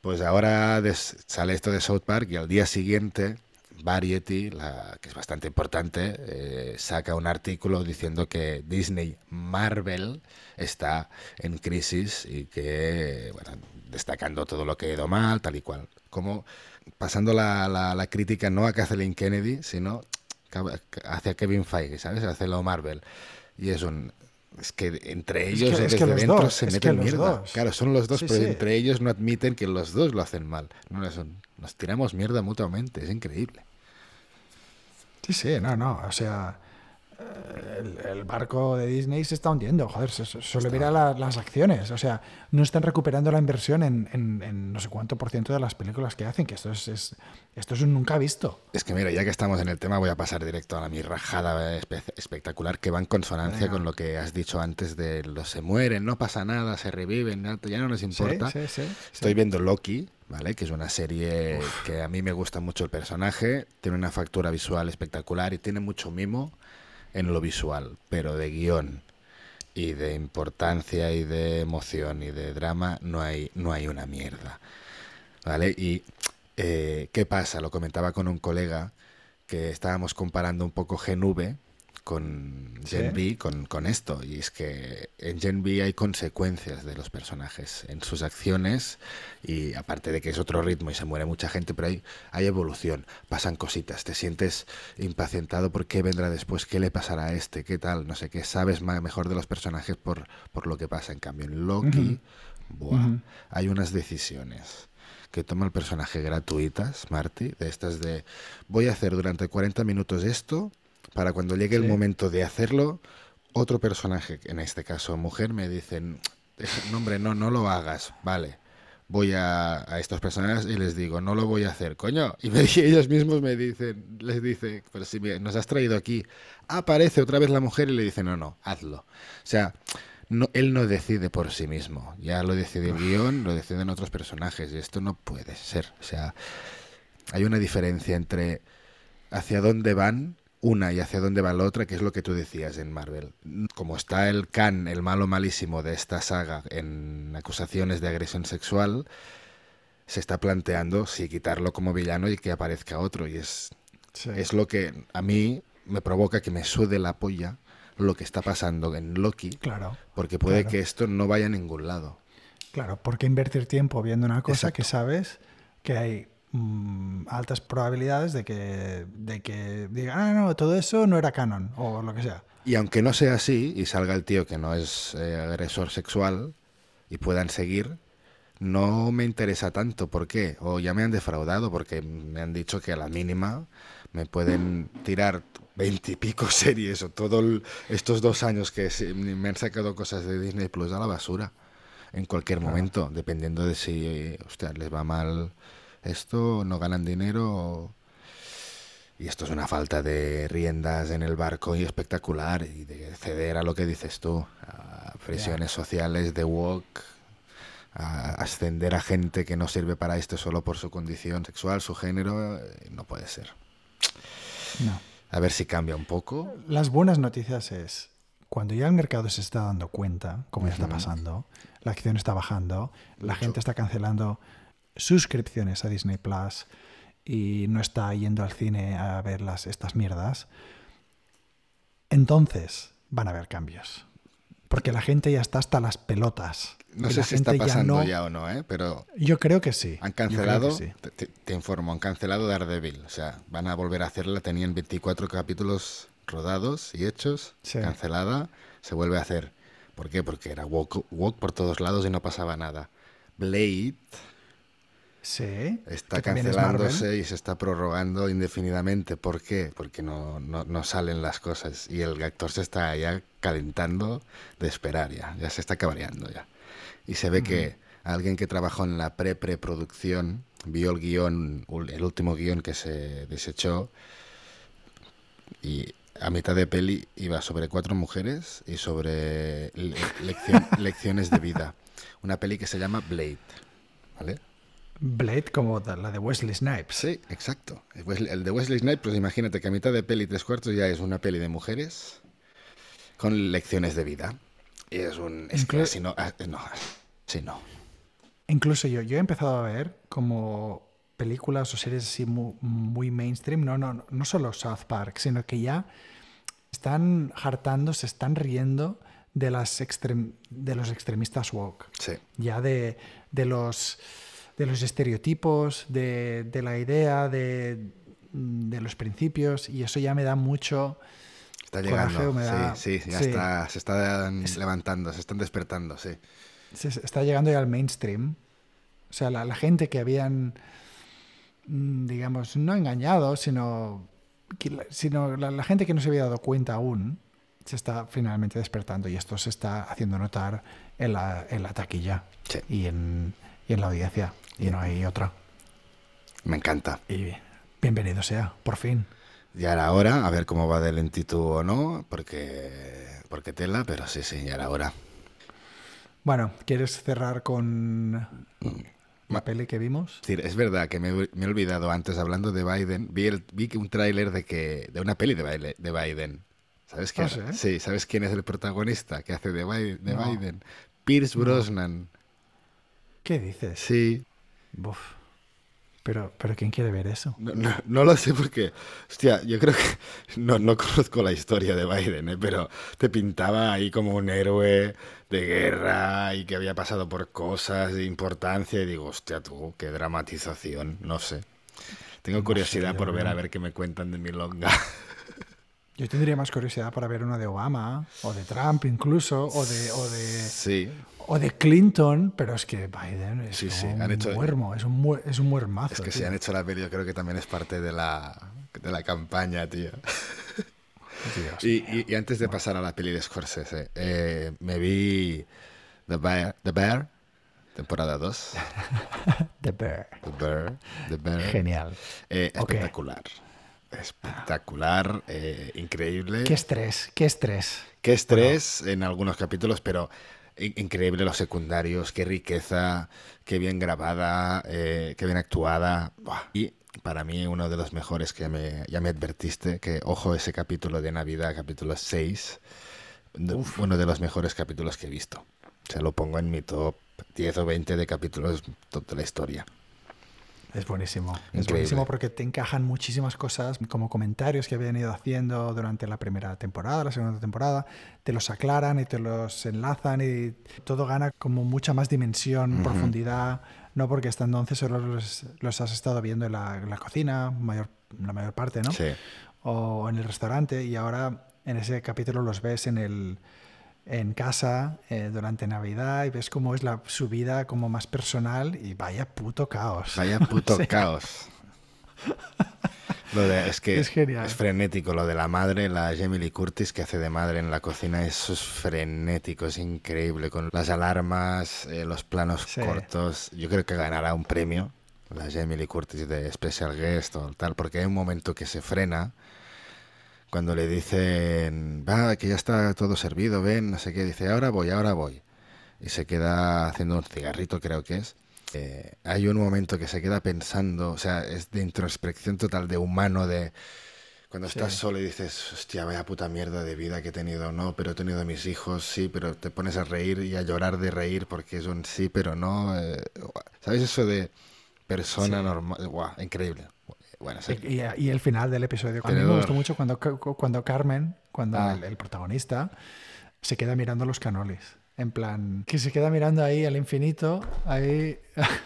Speaker 1: Pues ahora sale esto de South Park y al día siguiente Variety, la, que es bastante importante, eh, saca un artículo diciendo que Disney Marvel está en crisis y que, bueno, destacando todo lo que ha ido mal, tal y cual. Como pasando la, la- la crítica no a Kathleen Kennedy, sino hacia Kevin Feige, ¿sabes? Hacia lo Marvel. Y es un... Es que entre
Speaker 2: Es
Speaker 1: ellos
Speaker 2: es que
Speaker 1: dentro
Speaker 2: dos,
Speaker 1: se meten mierda.
Speaker 2: dos.
Speaker 1: Claro, son los dos,
Speaker 2: Sí,
Speaker 1: pero
Speaker 2: sí.
Speaker 1: entre ellos no admiten que los dos lo hacen mal. No, nos tiramos mierda mutuamente, es increíble.
Speaker 2: Sí, sí, no, no, o sea, eh, el, el barco de Disney se está hundiendo, joder, se, se- solo mira la- las acciones, o sea, no están recuperando la inversión en, en- en no sé cuánto por ciento de las películas que hacen, que esto es, es- esto es un nunca visto.
Speaker 1: Es que mira, ya que estamos en el tema, voy a pasar directo a la mi rajada espe- espectacular que va en consonancia
Speaker 2: Venga.
Speaker 1: con lo que has dicho antes de los se mueren, no pasa nada, se reviven, ya no nos
Speaker 2: Sí,
Speaker 1: importa.
Speaker 2: sí, sí,
Speaker 1: Estoy
Speaker 2: sí.
Speaker 1: viendo Loki, ¿vale? Que es una serie que a mí me gusta mucho el personaje, tiene una factura visual espectacular y tiene mucho mimo en lo visual, pero de guion y de importancia y de emoción y de drama no hay, no hay una mierda, ¿vale? Y eh, ¿qué pasa? Lo comentaba con un colega que estábamos comparando un poco Gen V con Gen
Speaker 2: Sí.
Speaker 1: V con, con esto. Y es que en Gen V hay consecuencias de los personajes en sus acciones y aparte de que es otro ritmo y se muere mucha gente, pero hay, hay evolución, pasan cositas, te sientes impacientado por qué vendrá después, qué le pasará a este, qué tal, no sé qué, sabes ma- mejor de los personajes por, por lo que pasa. En cambio, en Loki, buah,
Speaker 2: Ujú.
Speaker 1: hay unas decisiones que toma el personaje gratuitas, Marty, de estas de voy a hacer durante 40 minutos esto para cuando llegue el momento de hacerlo, otro personaje, en este caso mujer, me dicen, no hombre, no, no lo hagas, vale. Voy a, a estos personajes y les digo, no lo voy a hacer, coño. [LAUGHS] Y, me- y ellos mismos me dicen, les dice, pero si me- nos has traído aquí, aparece otra vez la mujer y le dice, no, no, hazlo. O sea, no, él no decide por sí mismo. Ya lo decide el guion, lo deciden otros personajes. Y esto no puede ser. O sea, hay una diferencia entre hacia dónde van una y hacia dónde va la otra, que es lo que tú decías en Marvel. Como está el Khan, el malo malísimo de esta saga, en acusaciones de agresión sexual, se está planteando si quitarlo como villano y que aparezca otro. Y es,
Speaker 2: Sí.
Speaker 1: es lo que a mí me provoca que me sude la polla lo que está pasando en Loki,
Speaker 2: Claro,
Speaker 1: porque puede
Speaker 2: Claro.
Speaker 1: que esto no vaya a ningún lado.
Speaker 2: claro, ¿por qué invertir tiempo viendo una cosa
Speaker 1: Exacto.
Speaker 2: que sabes que hay mm, altas probabilidades de que, de que digan, ah, no, todo eso no era canon o lo que sea?
Speaker 1: Y aunque no sea así y salga el tío que no es eh, agresor sexual y puedan seguir, no me interesa tanto. ¿Por qué? O ya me han defraudado porque me han dicho que a la mínima me pueden tirar veintipico [LAUGHS] series o todos estos dos años que me han sacado cosas de Disney Plus a la basura en cualquier momento, dependiendo de si usted les va mal esto, no ganan dinero. Y esto es una falta de riendas en el barco y espectacular y de ceder a lo que dices tú, a presiones sociales de walk, a ascender a gente que no sirve para esto solo por su condición sexual, su género, eh, no puede ser.
Speaker 2: No.
Speaker 1: A ver si cambia un poco.
Speaker 2: Las buenas noticias es, cuando ya el mercado se está dando cuenta, como ya está pasando, la acción está bajando, la gente está cancelando suscripciones a Disney Plus y no está yendo al cine a ver las, estas mierdas, entonces van a haber cambios. Porque la gente ya está hasta las pelotas.
Speaker 1: No sé si está pasando ya, o no, ¿eh? pero...
Speaker 2: Yo creo que sí.
Speaker 1: Han cancelado, Te, informo, han cancelado Daredevil. O sea, van a volver a hacerla. Tenían 24 capítulos rodados y hechos. Cancelada. Se vuelve a hacer. ¿Por qué? Porque era walk, walk por todos lados y no pasaba nada. Blade
Speaker 2: Sí.
Speaker 1: Está cancelándose y se está prorrogando indefinidamente. ¿Por qué? Porque no, no, salen las cosas y el actor se está ya calentando de esperar ya, ya se está cabreando ya. Y se ve que alguien que trabajó en la pre-preproducción vio el guion, el último guion que se desechó y a mitad de peli iba sobre cuatro mujeres y sobre [LAUGHS] lecciones de vida. Una peli que se llama Blade, ¿vale?
Speaker 2: Blade como la de Wesley Snipes.
Speaker 1: Sí, exacto. El de Wesley Snipes, pues imagínate que a mitad de peli tres cuartos ya es una peli de mujeres con lecciones de vida. Y es un... Es que no, ah, no.
Speaker 2: Incluso yo, yo he empezado a ver como películas o series así muy, mainstream, no, no, no solo South Park, sino que ya están hartando, se están riendo de, las de los extremistas woke.
Speaker 1: Sí.
Speaker 2: Ya de, de los de los estereotipos, de, de la idea, de, de, los principios, y eso ya me da mucho...
Speaker 1: Está llegando, sí, sí, ya Está, se están levantando, se están despertando, sí.
Speaker 2: Se está llegando ya al mainstream. O sea, la, gente que habían, mm, digamos, no engañado, sino, sino la, gente que no se había dado cuenta aún, se está finalmente despertando y esto se está haciendo notar en la, en la taquilla y, en, y en la audiencia y no hay otra.
Speaker 1: Me encanta.
Speaker 2: Y bienvenido sea, por fin.
Speaker 1: Ya era hora, a ver cómo va de lentitud o no, porque, porque tela, pero sí, sí, ya era hora.
Speaker 2: Bueno, ¿quieres cerrar con la peli que vimos?
Speaker 1: Sí, es verdad que me, he olvidado antes, hablando de Biden, vi, el, vi un tráiler de, que, de una peli de, de Biden. ¿Sabes quién?
Speaker 2: ¿Ah,
Speaker 1: sí? ¿sabes quién es el protagonista que hace de Biden? De Biden? Pierce Brosnan.
Speaker 2: ¿Qué dices?
Speaker 1: Sí.
Speaker 2: Pero, pero ¿quién quiere ver eso?
Speaker 1: No, lo sé porque, hostia, yo creo que [LAUGHS] no, no conozco la historia de Biden, ¿eh? pero te pintaba ahí como un héroe de guerra y que había pasado por cosas de importancia y digo, hostia, tú, qué dramatización, no sé. Tengo curiosidad por ver a ver qué me cuentan de Milonga. [LAUGHS]
Speaker 2: Yo tendría más curiosidad para ver una de Obama, o de Trump incluso, o de... O de...
Speaker 1: Sí,
Speaker 2: o de Clinton, pero es que Biden es un muermo, es un, es un muermazo.
Speaker 1: Es que si han hecho la peli, yo creo que también es parte de la, de la campaña, tío. y, y, antes de pasar a la peli de Scorsese, eh, me vi The Bear, The Bear temporada 2. [LAUGHS]
Speaker 2: The Bear.
Speaker 1: The Bear. The Bear.
Speaker 2: Genial.
Speaker 1: Eh, espectacular. Espectacular, eh, increíble.
Speaker 2: Qué estrés, qué estrés.
Speaker 1: Qué estrés en algunos capítulos, pero increíble los secundarios, qué riqueza, qué bien grabada, eh, qué bien actuada. Y para mí uno de los mejores que me, ya me advertiste, que ojo ese capítulo de Navidad, capítulo 6, uno de los mejores capítulos que he visto. Se lo pongo en mi top 10 o 20 de capítulos de la historia.
Speaker 2: Es buenísimo. Es buenísimo porque te encajan muchísimas cosas, como comentarios que habían ido haciendo durante la primera temporada, la segunda temporada, te los aclaran y te los enlazan y todo gana como mucha más dimensión, profundidad, no porque hasta entonces solo los, has estado viendo en la, cocina, mayor, la mayor parte, ¿no?
Speaker 1: Sí.
Speaker 2: O en el restaurante y ahora en ese capítulo los ves en el en casa eh, durante Navidad y ves cómo es la, su vida como más personal y vaya puto caos.
Speaker 1: Vaya puto [LAUGHS] caos. Lo de- es que
Speaker 2: Es genial.
Speaker 1: frenético lo de la madre, la Jamie Lee Curtis que hace de madre en la cocina, eso es frenético, es increíble, con las alarmas, eh, los planos
Speaker 2: Sí.
Speaker 1: cortos. Yo creo que ganará un premio la Jamie Lee Curtis de Special Guest o tal, porque hay un momento que se frena cuando le dicen, va, que ya está todo servido, ven, no sé qué, dice, ahora voy, ahora voy. Y se queda haciendo un cigarrito, creo que es. Eh, hay un momento que se queda pensando, o sea, es de introspección total de humano, de cuando estás
Speaker 2: Sí.
Speaker 1: solo y dices, hostia, vaya puta mierda de vida que he tenido, no, pero he tenido mis hijos, sí, pero te pones a reír y a llorar de reír porque es un sí, pero no. eh, ¿Sabes eso de persona
Speaker 2: Sí.
Speaker 1: normal? Guau, increíble. Bueno, sí.
Speaker 2: Y, y- y el final del episodio. A mí me gustó mucho cuando, cuando Carmen, cuando
Speaker 1: Ah.
Speaker 2: el, el protagonista, se queda mirando los canolis. En plan, que se queda mirando ahí al infinito, ahí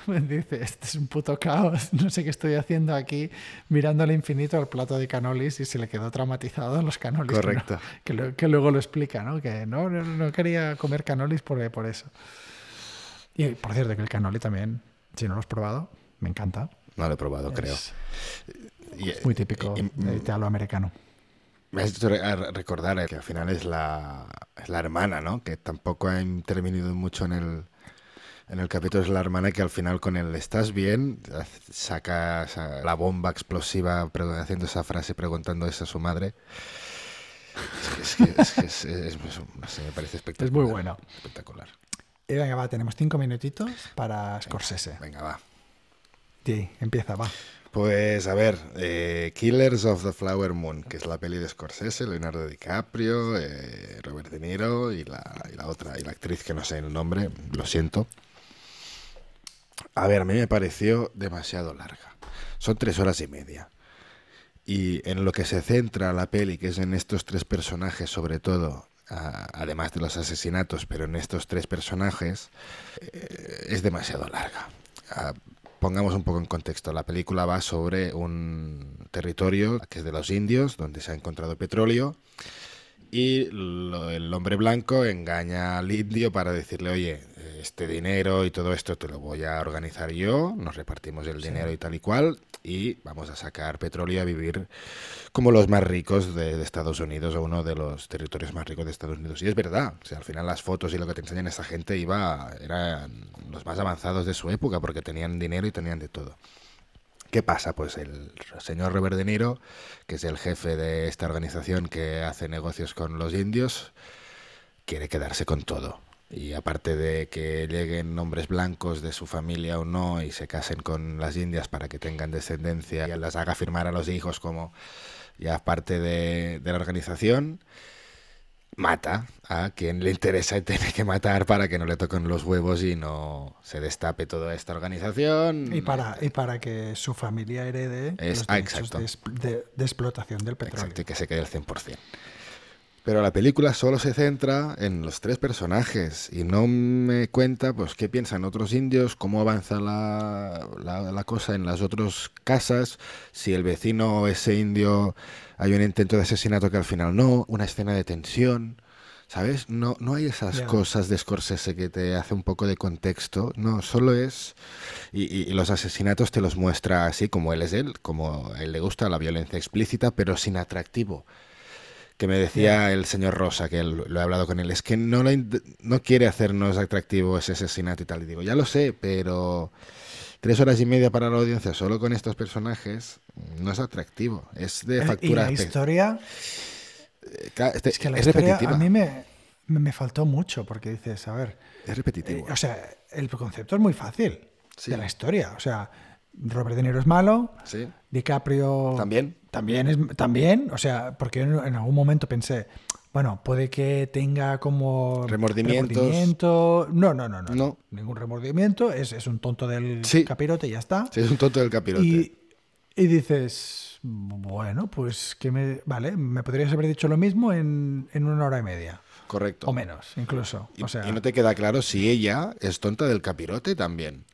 Speaker 2: me [LAUGHS] dice, este es un puto caos, no sé qué estoy haciendo aquí, mirando al infinito al plato de canolis y se le quedó traumatizado los canolis. que no-
Speaker 1: Correcto.
Speaker 2: Que, lo- que luego lo explica, ¿no? Que no, no, no quería comer canolis por, por eso. Y por cierto, que el canoli también, si no lo has probado, me encanta.
Speaker 1: No lo he probado, creo.
Speaker 2: Es muy típico de italo-americano.
Speaker 1: Me has hecho re- a recordar que al final es la, es la hermana, ¿no? Que tampoco ha intervenido mucho en el, en el capítulo. Es la hermana que al final con el ¿estás bien? saca la bomba explosiva haciendo esa frase preguntando eso a su madre. Es que, es que- es que es- es- es- no sé, me parece espectacular.
Speaker 2: Es muy bueno.
Speaker 1: Espectacular.
Speaker 2: Y venga, va, tenemos cinco minutitos para Scorsese.
Speaker 1: Venga, va.
Speaker 2: Sí, empieza, va.
Speaker 1: Pues a ver, eh, Killers of the Flower Moon, que es la peli de Scorsese, Leonardo DiCaprio, eh, Robert De Niro y la, otra, y la actriz que no sé el nombre, lo siento. A ver, a mí me pareció demasiado larga. Son tres horas y media. Y en lo que se centra la peli, que es en estos tres personajes sobre todo, además de los asesinatos, pero en estos tres personajes, eh, es demasiado larga. Ah, pongamos un poco en contexto. La película va sobre un territorio que es de los indios, donde se ha encontrado petróleo. Y lo- el hombre blanco engaña al indio para decirle, oye, este dinero y todo esto te lo voy a organizar yo, nos repartimos el
Speaker 2: Sí.
Speaker 1: dinero y tal y cual, y vamos a sacar petróleo y a vivir como los más ricos de, de Estados Unidos o uno de los territorios más ricos de Estados Unidos. Y es verdad, o sea, al final las fotos y lo que te enseñan esa gente iba, eran los más avanzados de su época porque tenían dinero y tenían de todo. ¿Qué pasa? Pues el señor Robert De Niro, que es el jefe de esta organización que hace negocios con los indios, quiere quedarse con todo. Y aparte de que lleguen hombres blancos de su familia o no y se casen con las indias para que tengan descendencia y las haga firmar a los hijos como ya parte de, de la organización, mata a quien le interesa y tiene que matar para que no le toquen los huevos y no se destape toda esta organización.
Speaker 2: Y para, y para que su familia herede
Speaker 1: Es-
Speaker 2: los
Speaker 1: ah,
Speaker 2: derechos de, de- de explotación del petróleo.
Speaker 1: Exacto, y que se quede el 100%. Pero la película solo se centra en los tres personajes y no me cuenta pues qué piensan otros indios, cómo avanza la, la- la cosa en las otras casas, si el vecino o ese indio hay un intento de asesinato que al final no, una escena de tensión, ¿sabes? No, no hay esas cosas de Scorsese que te hace un poco de contexto, no, solo es... Y, y- y los asesinatos te los muestra así como él es él, como a él le gusta la violencia explícita, pero sin atractivo que me decía el señor Rosa, que él- lo he hablado con él, es que no, no quiere hacernos atractivo ese asesinato y tal. Y digo, ya lo sé, pero tres horas y media para la audiencia solo con estos personajes no es atractivo. Es de
Speaker 2: Eh, y
Speaker 1: factura.
Speaker 2: la historia,
Speaker 1: eh, este-
Speaker 2: es que la
Speaker 1: es
Speaker 2: historia
Speaker 1: repetitiva.
Speaker 2: a mí me, me, me faltó mucho porque dices, a ver,
Speaker 1: Es repetitivo.
Speaker 2: eh, o sea, el concepto es muy fácil
Speaker 1: Sí.
Speaker 2: de la historia. O sea, Robert De Niro es malo,
Speaker 1: sí.
Speaker 2: DiCaprio
Speaker 1: También.
Speaker 2: También es también, o sea, porque yo en, algún momento pensé, bueno, puede que tenga como
Speaker 1: Remordimientos.
Speaker 2: remordimiento. No, no, no, no,
Speaker 1: No.
Speaker 2: Ningún remordimiento, es, es un tonto del
Speaker 1: Sí.
Speaker 2: capirote y ya está.
Speaker 1: Sí, es un tonto del capirote.
Speaker 2: y, y dices, bueno, pues que me. Vale, me podrías haber dicho lo mismo en, en una hora y media.
Speaker 1: Correcto.
Speaker 2: O menos, incluso.
Speaker 1: Y,
Speaker 2: o sea,
Speaker 1: y no te queda claro si ella es tonta del capirote también.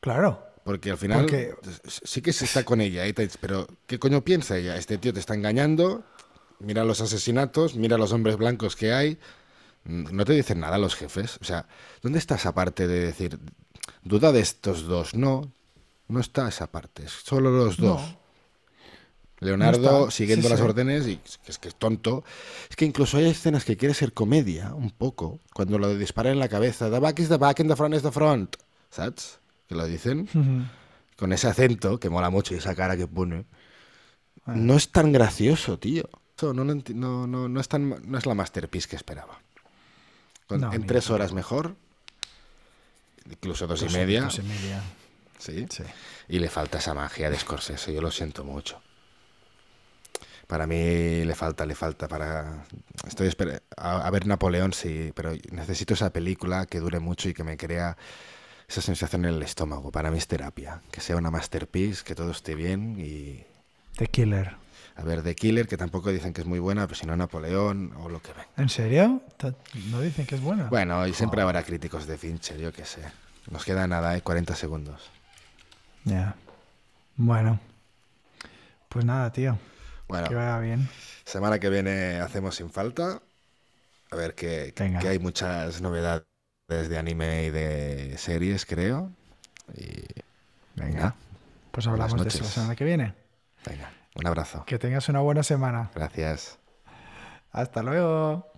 Speaker 2: claro.
Speaker 1: Porque al final
Speaker 2: Porque-
Speaker 1: sí que se está con ella, dices, pero ¿qué coño piensa ella? Este tío te está engañando, mira los asesinatos, mira los hombres blancos que hay, Mm, No te dicen nada los jefes. O sea, ¿dónde está esa parte de decir, duda de estos dos? No, no está esa parte. Es solo los
Speaker 2: No.
Speaker 1: dos. Leonardo
Speaker 2: No
Speaker 1: siguiendo
Speaker 2: Sí,
Speaker 1: las
Speaker 2: sí.
Speaker 1: órdenes y es que es tonto. Es que incluso hay escenas que quiere ser comedia, un poco, cuando lo disparan en la cabeza. The back is the back and the front is the front. ¿Sabes? Que lo dicen con ese acento que mola mucho y esa cara que pone. No es tan gracioso, tío. No, no, no, no es tan, no es la masterpiece que esperaba. Con- en tres horas mejor, incluso dos,
Speaker 2: Dos-
Speaker 1: y media,
Speaker 2: dos y media.
Speaker 1: ¿sí?
Speaker 2: Sí.
Speaker 1: Y le falta esa magia de Scorsese, yo lo siento mucho. Para mí le falta, le falta para... Estoy esper- a, a ver Napoleón, sí, pero necesito esa película que dure mucho y que me crea esa sensación en el estómago. Para mí es terapia, que sea una masterpiece, que todo esté bien y...
Speaker 2: The Killer.
Speaker 1: A ver, The Killer, que tampoco dicen que es muy buena, pero si no Napoleón o lo que ven.
Speaker 2: ¿En serio? ¿No dicen que es buena?
Speaker 1: Bueno, y siempre habrá críticos de Fincher, yo qué sé. Nos queda nada, ¿eh? 40 segundos.
Speaker 2: Ya. Bueno. Pues nada, tío.
Speaker 1: Bueno,
Speaker 2: Que vaya bien.
Speaker 1: semana que viene hacemos sin falta. A ver, que, que-
Speaker 2: Venga.
Speaker 1: que hay muchas novedades de anime y de series, creo. Y
Speaker 2: Venga. Pues hablamos de eso la semana que viene.
Speaker 1: venga, un abrazo.
Speaker 2: Que tengas una buena semana.
Speaker 1: Gracias.
Speaker 2: Hasta luego.